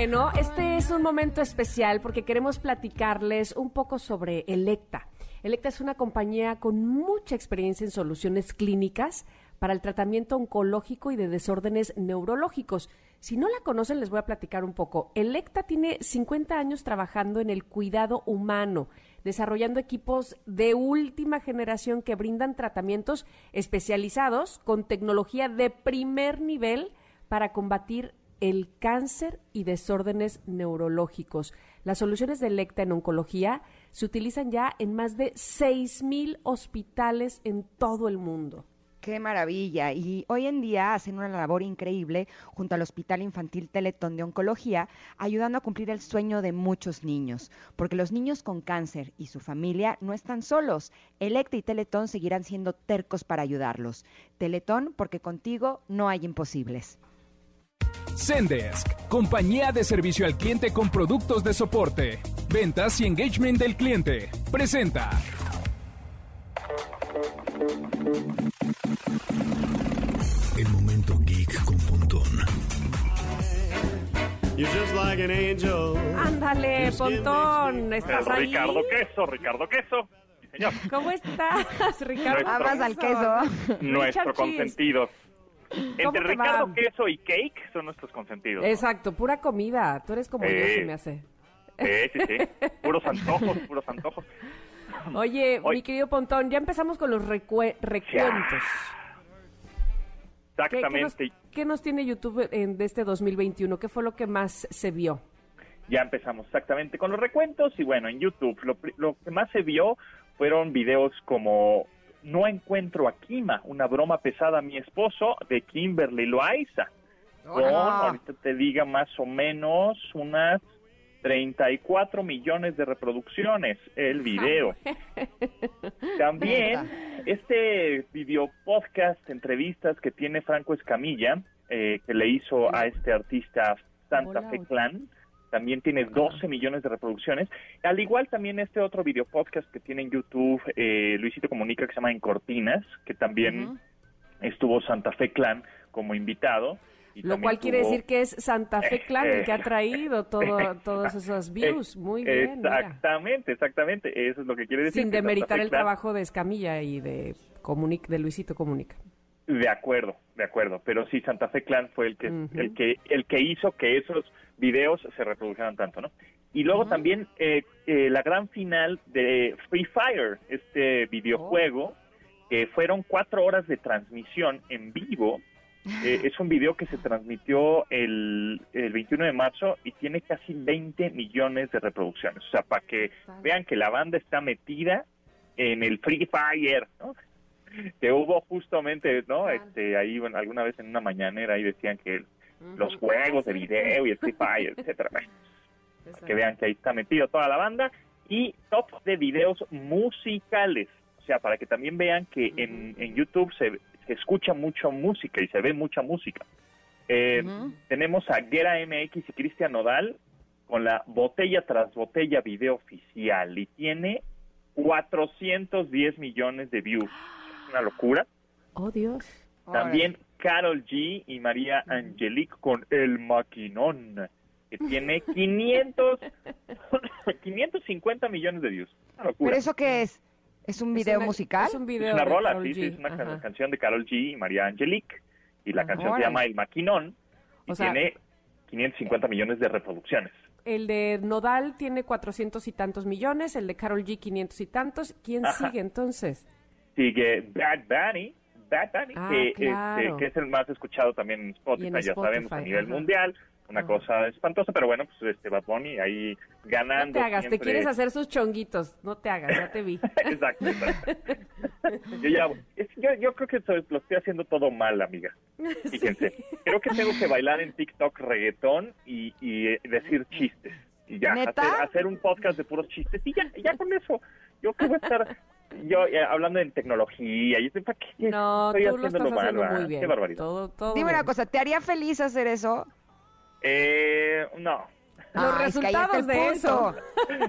Bueno, este es un momento especial porque queremos platicarles un poco sobre Electa. Electa es una compañía con mucha experiencia en soluciones clínicas para el tratamiento oncológico y de desórdenes neurológicos. Si no la conocen, les voy a platicar un poco. Electa tiene 50 años trabajando en el cuidado humano, desarrollando equipos de última generación que brindan tratamientos especializados con tecnología de primer nivel para combatir el cáncer y desórdenes neurológicos. Las soluciones de Electa en oncología se utilizan ya en más de 6.000 hospitales en todo el mundo. Qué maravilla. Y hoy en día hacen una labor increíble junto al Hospital Infantil Teletón de Oncología, ayudando a cumplir el sueño de muchos niños. Porque los niños con cáncer y su familia no están solos. Electa y Teletón seguirán siendo tercos para ayudarlos. Teletón, porque contigo no hay imposibles. Zendesk, compañía de servicio al cliente con productos de soporte, ventas y engagement del cliente. Presenta. El momento geek con Pontón. You're just like an angel. Ándale, Pontón, ¿estás ahí? Ricardo Queso, Ricardo Queso. Señor. ¿Cómo estás, Ricardo? Nuestro- Amas al queso. Nuestro consentido. ¿Cómo Entre Ricardo va? Queso y Cake son nuestros consentidos. ¿no? Exacto, pura comida. Tú eres como yo, se me hace. Sí, sí, sí. Puros antojos, puros antojos. Oye, mi querido Pontón, ya empezamos con los recue- recuentos. ¿Qué, qué nos, Exactamente. qué nos tiene YouTube en, de este 2021? ¿Qué fue lo que más se vio? Ya empezamos exactamente con los recuentos y bueno, en YouTube lo, lo que más se vio fueron videos como No encuentro a Kima, una broma pesada a mi esposo de Kimberly Loaiza. Con, Ah. ahorita te diga más o menos unas 34 millones de reproducciones el video. También este video podcast, entrevistas que tiene Franco Escamilla, eh, que le hizo a este artista Santa Hola, Fe. Clan, también tiene 12 millones de reproducciones. Al igual también este otro video podcast que tiene en YouTube eh, Luisito Comunica que se llama En Cortinas, que también estuvo Santa Fe Clan como invitado. y Lo cual quiere tuvo- decir que es Santa Fe Clan el que ha Eh, traído todo, todos esos views. Muy bien, mira. Exactamente, exactamente. Eso es lo que quiere decir. Sin demeritar el Clan- trabajo de Escamilla y de, Comunic, de Luisito Comunica. De acuerdo, de acuerdo. Pero sí, Santa Fe Clan fue el que, el que, el que hizo que esos videos se reprodujeran tanto, ¿no? Y luego también eh, eh, la gran final de Free Fire, este videojuego, que fueron cuatro horas de transmisión en vivo. Eh, es un video que se transmitió el, el 21 de marzo y tiene casi 20 millones de reproducciones. O sea, para que vean que la banda está metida en el Free Fire, ¿no? Que hubo justamente, ¿no? Este, ahí bueno, alguna vez en una mañanera ahí decían que los juegos de video y Free Fire, etcétera. Para que vean que ahí está metido toda la banda y top de videos musicales, o sea, para que también vean que en, en YouTube se, se escucha mucha música y se ve mucha música. Eh, Tenemos a Guerra MX y Cristian Nodal con la botella tras botella video oficial y tiene 410 millones de views. Es una locura. Oh, Dios. También Carol G y María Angelique con El Maquinón, que tiene 500, 550 millones de views. Una locura. ¿Pero eso qué es? ¿Es un video una- musical? es un Es video una de rola, Karol sí, G. sí, es una Ajá. canción de Carol G y María Angelique. Y la Ajá. canción se llama El Maquinón y O sea- tiene 550 millones de reproducciones. El de Nodal tiene cuatrocientos y tantos millones, el de Carol G 500 y tantos. ¿Quién Ajá. sigue entonces? Sigue Bad Bunny, Bad Bunny, Ah, que, claro. este, que es el más escuchado también en Spotify, ya sabemos, a nivel ajá. mundial. Una Ajá. cosa espantosa, pero bueno, pues este Bad Bunny ahí ganando. No te hagas, te quieres hacer sus chonguitos. No te hagas, ya te vi. exacto. Yo, ya, es- yo, yo creo que lo estoy haciendo todo mal, amiga. Fíjense, creo que tengo que bailar en TikTok reggaetón y, y, eh, decir chistes. Y ya, hacer, hacer un podcast de puros chistes y ya, ya con eso. Yo creo que voy a estar yo eh, hablando de tecnología, y estoy, ¿para qué No, estoy tú lo estás haciendo muy bien. Qué barbaridad. Todo, todo Dime bien. una cosa, ¿te haría feliz hacer eso? Eh, no. Los es que resultados de eso.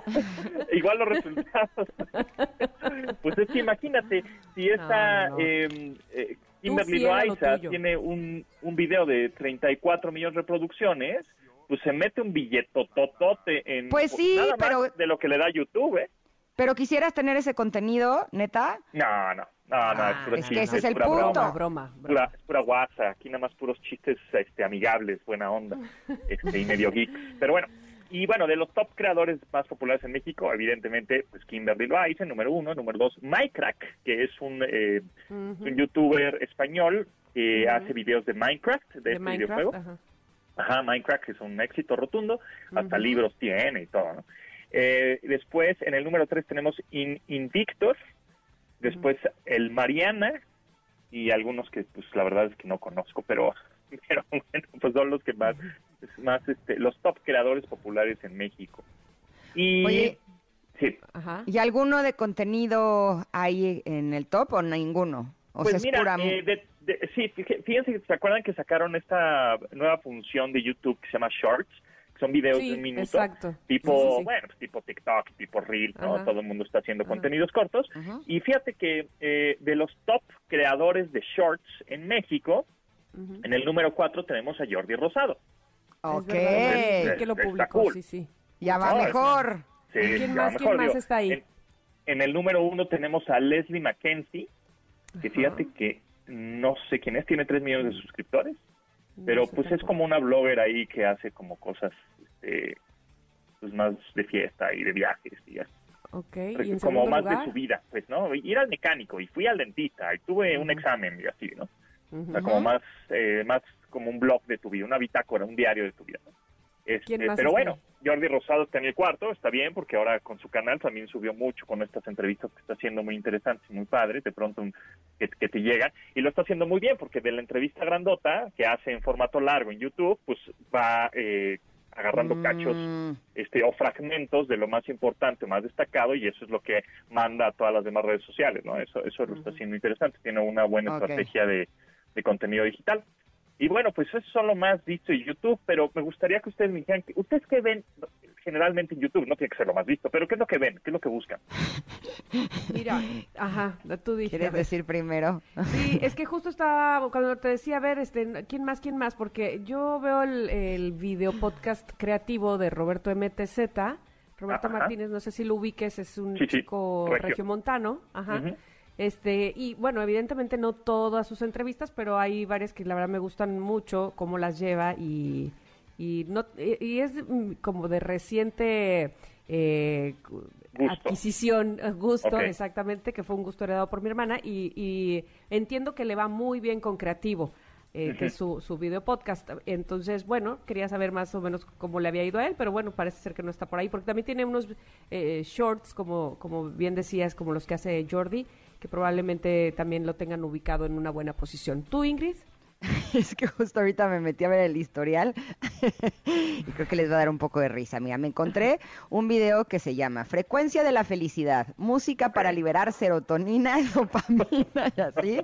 Igual los resultados. pues es que imagínate, si esta No, no. eh, eh, Kimberly lo Loaiza tiene un, un video de 34 millones de reproducciones, pues se mete un billetototote en Pues sí, nada más pero- de lo que le da YouTube, ¿eh? Pero quisieras tener ese contenido, neta. No, no, no, no, es pura es que ese es el pura punto. broma. Broma, broma. Pura, es pura guasa, aquí nada más puros chistes este, amigables, buena onda, este, y medio geek. Pero bueno, y bueno, de los top creadores más populares en México, evidentemente, pues Kimberly Loaiza, número uno, número dos, Minecraft, que es un, eh, un youtuber español que hace videos de Minecraft, de, De este Minecraft, videojuego. ajá. Ajá, Minecraft es un éxito rotundo, hasta libros tiene y todo, ¿no? Eh, después, en el número 3 tenemos In- Invictus, después el Mariana y algunos que, pues, la verdad es que no conozco, pero, pero bueno, pues son los que más, más este, los top creadores populares en México. Y, Oye. sí, Ajá. ¿Y alguno de contenido hay en el top o ninguno? O sea, pues es mira, pura... eh, de- de- sí, fíjense, fíjense, ¿se acuerdan que sacaron esta nueva función de YouTube que se llama Shorts? Son videos Sí, de un minuto. exacto. Tipo, Sí, sí, sí. bueno, pues tipo TikTok, tipo Reel. Todo el mundo está haciendo Ajá. contenidos cortos. Y fíjate que eh, de los top creadores de shorts en México, en el número 4 tenemos a Jordi Rosado. Ok. Es que lo Está publicó, cool. sí, sí. Ya va No, mejor. Sí, ¿Quién más- mejor, quién más digo, está ahí? En, en el número 1 tenemos a Leslie Mackenzie, que Ajá. fíjate que no sé quién es, tiene 3 millones de suscriptores. Pero pues es como una blogger ahí que hace como cosas este, pues más de fiesta y de viajes y así. Ok, ¿y en como más lugar? de su vida pues no ir al mecánico y fui al dentista y tuve un examen y así no o sea como más eh, más como un blog de tu vida una bitácora un diario de tu vida ¿no? Este, ¿Quién más pero está bueno? Jordi Rosado está en el cuarto está bien porque ahora con su canal también subió mucho con estas entrevistas que está haciendo muy interesantes y muy padres de pronto un- que, que te llegan y lo está haciendo muy bien porque de la entrevista grandota que hace en formato largo en YouTube pues va eh, agarrando cachos Mm, este o fragmentos de lo más importante, más destacado y eso es lo que manda a todas las demás redes sociales, ¿no? Eso eso lo está haciendo interesante, tiene una buena estrategia de, de contenido digital. Y bueno, pues eso son lo más visto en YouTube, pero me gustaría que ustedes me dijeran, que- ¿ustedes qué ven generalmente en YouTube? No tiene que ser lo más visto, pero ¿qué es lo que ven? ¿Qué es lo que buscan? Mira, ajá, tú a ¿Quieres decir primero? Sí, es que justo estaba, cuando te decía, a ver, este, ¿quién más, quién más? Porque yo veo el, el video podcast creativo de Roberto MTZ. Roberto Ajá. Martínez, no sé si lo ubiques, es un Sí, sí, chico regio. regiomontano. Ajá. Este, y bueno, evidentemente no todas sus entrevistas, pero hay varias que la verdad me gustan mucho, cómo las lleva y, y, no, y, es mm, como de reciente eh, Gusto. adquisición, eh, gusto, exactamente, que fue un gusto heredado por mi hermana y, y entiendo que le va muy bien con Creativo. eh, que es su, su video podcast. Entonces, bueno, quería saber más o menos cómo le había ido a él, pero bueno, parece ser que no está por ahí, porque también tiene unos eh, shorts, como, como bien decías, como los que hace Jordi, que probablemente también lo tengan ubicado en una buena posición. ¿Tú, Ingrid? Es que justo ahorita me metí a ver el historial y creo que les va a dar un poco de risa. Mira, me encontré un video que se llama Frecuencia de la Felicidad, música para liberar serotonina, dopamina y así.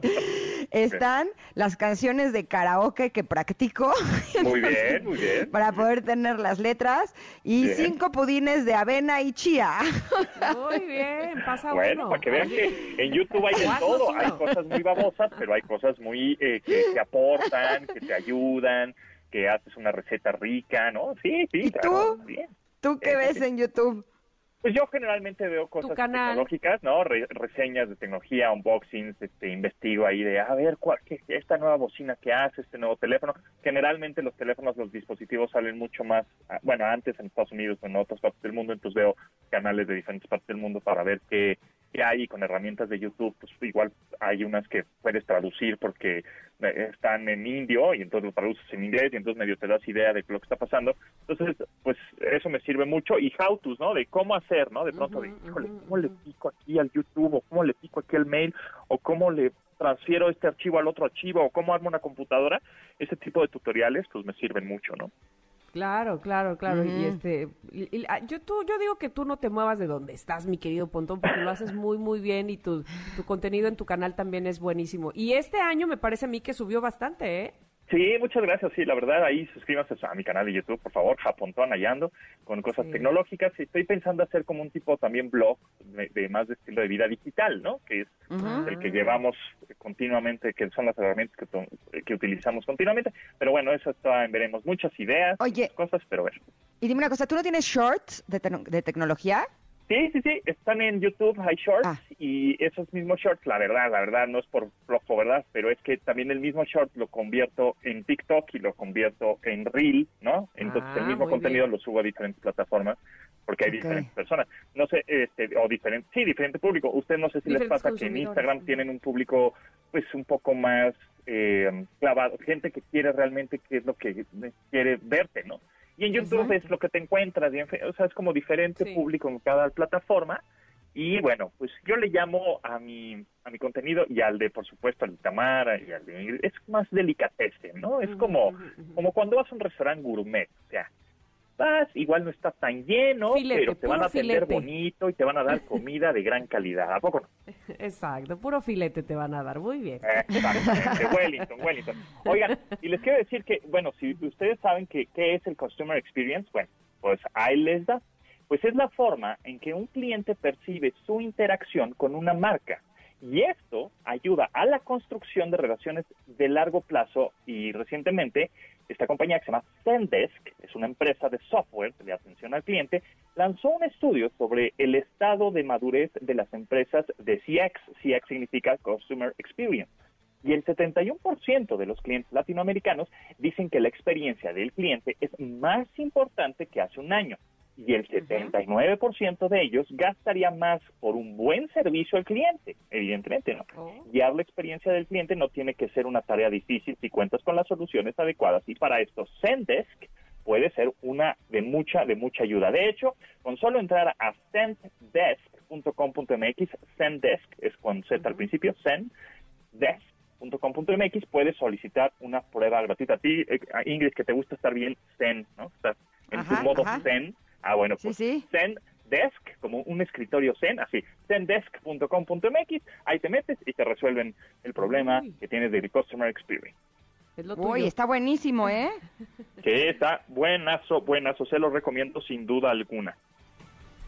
Están las canciones de karaoke que practico Muy bien, muy bien. para poder tener las letras y Bien. cinco pudines de avena y chía. Muy bien, pasa Bueno, uno. para que vean que en YouTube hay de todo. uno. Hay cosas muy babosas, pero hay cosas muy eh, que te aportan, que te ayudan, que haces una receta rica, ¿no? Sí, sí, ¿Y claro. tú? Bien. ¿Tú qué Eh, ves sí. en YouTube? Pues yo generalmente veo cosas tecnológicas, ¿no? Re- reseñas de tecnología, unboxings, este, investigo ahí de, a ver, ¿cuál, qué, esta nueva bocina que hace, este nuevo teléfono. Generalmente los teléfonos, los dispositivos salen mucho más, ah, bueno, antes en Estados Unidos o en otras partes del mundo, entonces veo canales de diferentes partes del mundo para ver qué, qué hay y con herramientas de YouTube, pues igual hay unas que puedes traducir porque eh, están en indio y entonces lo traduces en inglés y entonces medio te das idea de lo que está pasando. Entonces, pues eso me sirve mucho y how-tos, ¿no? De cómo hacer, ¿no? De pronto, de, híjole, ¿cómo le pico aquí al YouTube o cómo le pico aquí al mail o cómo le transfiero este archivo al otro archivo o cómo armo una computadora? Ese tipo de tutoriales, pues me sirven mucho, ¿no? Claro, claro, claro. Y este, y- y- ah, yo, tú, yo digo que tú no te muevas de donde estás, mi querido Pontón, porque lo haces muy, muy bien y tu, tu contenido en tu canal también es buenísimo. Y este año me parece a mí que subió bastante, ¿eh? Sí, muchas gracias. Sí, la verdad, ahí suscríbanse a mi canal de YouTube, por favor, Japontón Allando, con cosas Sí. tecnológicas. Estoy pensando hacer como un tipo también blog de, de más de estilo de vida digital, ¿no? Que es el que llevamos continuamente, que son las herramientas que, to- que utilizamos continuamente. Pero bueno, eso está en veremos. Muchas ideas, Oye. muchas cosas, pero bueno. Y dime una cosa, ¿tú no tienes shorts de, tecno- de tecnología? Sí, sí, sí, están en YouTube, hay shorts Ah. y esos mismos shorts, la verdad, la verdad, no es por flojo, ¿verdad? Pero es que también el mismo short lo convierto en TikTok y lo convierto en Reel, ¿no? Entonces Ah, el mismo muy contenido bien. lo subo a diferentes plataformas porque hay diferentes personas. No sé, este, o diferente, sí, diferente público. Usted no sé si les pasa que en. Instagram tienen un público pues un poco más eh, clavado, gente que quiere realmente qué es lo que quiere verte, ¿no? Y en YouTube Exacto. es lo que te encuentras, y en fe- o sea, es como diferente Sí. público en cada plataforma. Y bueno, pues yo le llamo a mi a mi contenido y al de, por supuesto, al de Tamara y al de es más delicatessen, ¿no? Es como, como cuando vas a un restaurante gourmet, o sea, vas, igual no está tan lleno, Filete, pero te van a atender filete. bonito y te van a dar comida de gran calidad, ¿a poco no? Exacto, puro filete te van a dar, muy bien. Exactamente, Wellington, Wellington. Oigan, y les quiero decir que, bueno, si ustedes saben que, qué es el Customer Experience, bueno, pues ahí les da. Pues es la forma en que un cliente percibe su interacción con una marca. Y esto ayuda a la construcción de relaciones de largo plazo y recientemente esta compañía que se llama Zendesk, es una empresa de software de atención al cliente, lanzó un estudio sobre el estado de madurez de las empresas de CX. CX significa Customer Experience. Y el 71% de los clientes latinoamericanos dicen que la experiencia del cliente es más importante que hace un año. Y el 79% de ellos gastaría más por un buen servicio al cliente. Evidentemente, ¿no? Oh. Guiar la experiencia del cliente no tiene que ser una tarea difícil si cuentas con las soluciones adecuadas. Y para esto, Zendesk puede ser una de mucha, de mucha ayuda. De hecho, con solo entrar a zendesk.com.mx, Zendesk es con Z al principio, zendesk.com.mx, puedes solicitar una prueba gratuita. A ti, eh, Ingrid, que te gusta estar bien zen, ¿no? Estás en Ajá, tu modo ajá. zen. Ah, bueno, Sí, pues sí. Zendesk, como un escritorio zen, así, zendesk.com.mx, ahí te metes y te resuelven el problema Uy. que tienes de Customer Experience. Es lo Uy, está buenísimo, ¿eh? Que está buenazo, buenazo, se lo recomiendo sin duda alguna.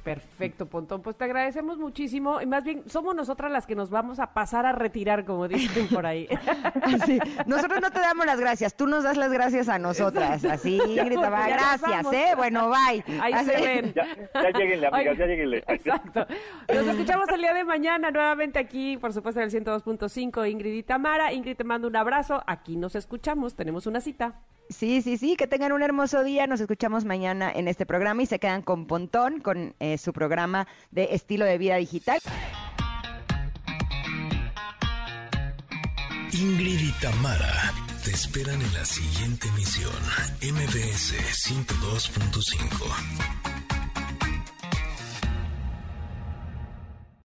Perfecto, Pontón. Pues te agradecemos muchísimo. Y más bien, somos nosotras las que nos vamos a pasar a retirar, como dicen por ahí. Así. Nosotros no te damos las gracias, tú nos das las gracias a nosotras. Así, grita, va, gracias. ¿eh? Bueno, bye. Ahí Así. se ven. Ya, ya lleguenle, amigas, ya lleguenle. Exacto. Nos escuchamos el día de mañana nuevamente aquí, por supuesto, en el 102.5, Ingrid y Tamara. Ingrid, te mando un abrazo. Aquí nos escuchamos. Tenemos una cita. Sí, sí, sí, que tengan un hermoso día. Nos escuchamos mañana en este programa y se quedan con Pontón, con eh, su programa de estilo de vida digital. Ingrid y Tamara te esperan en la siguiente emisión, MBS 102.5.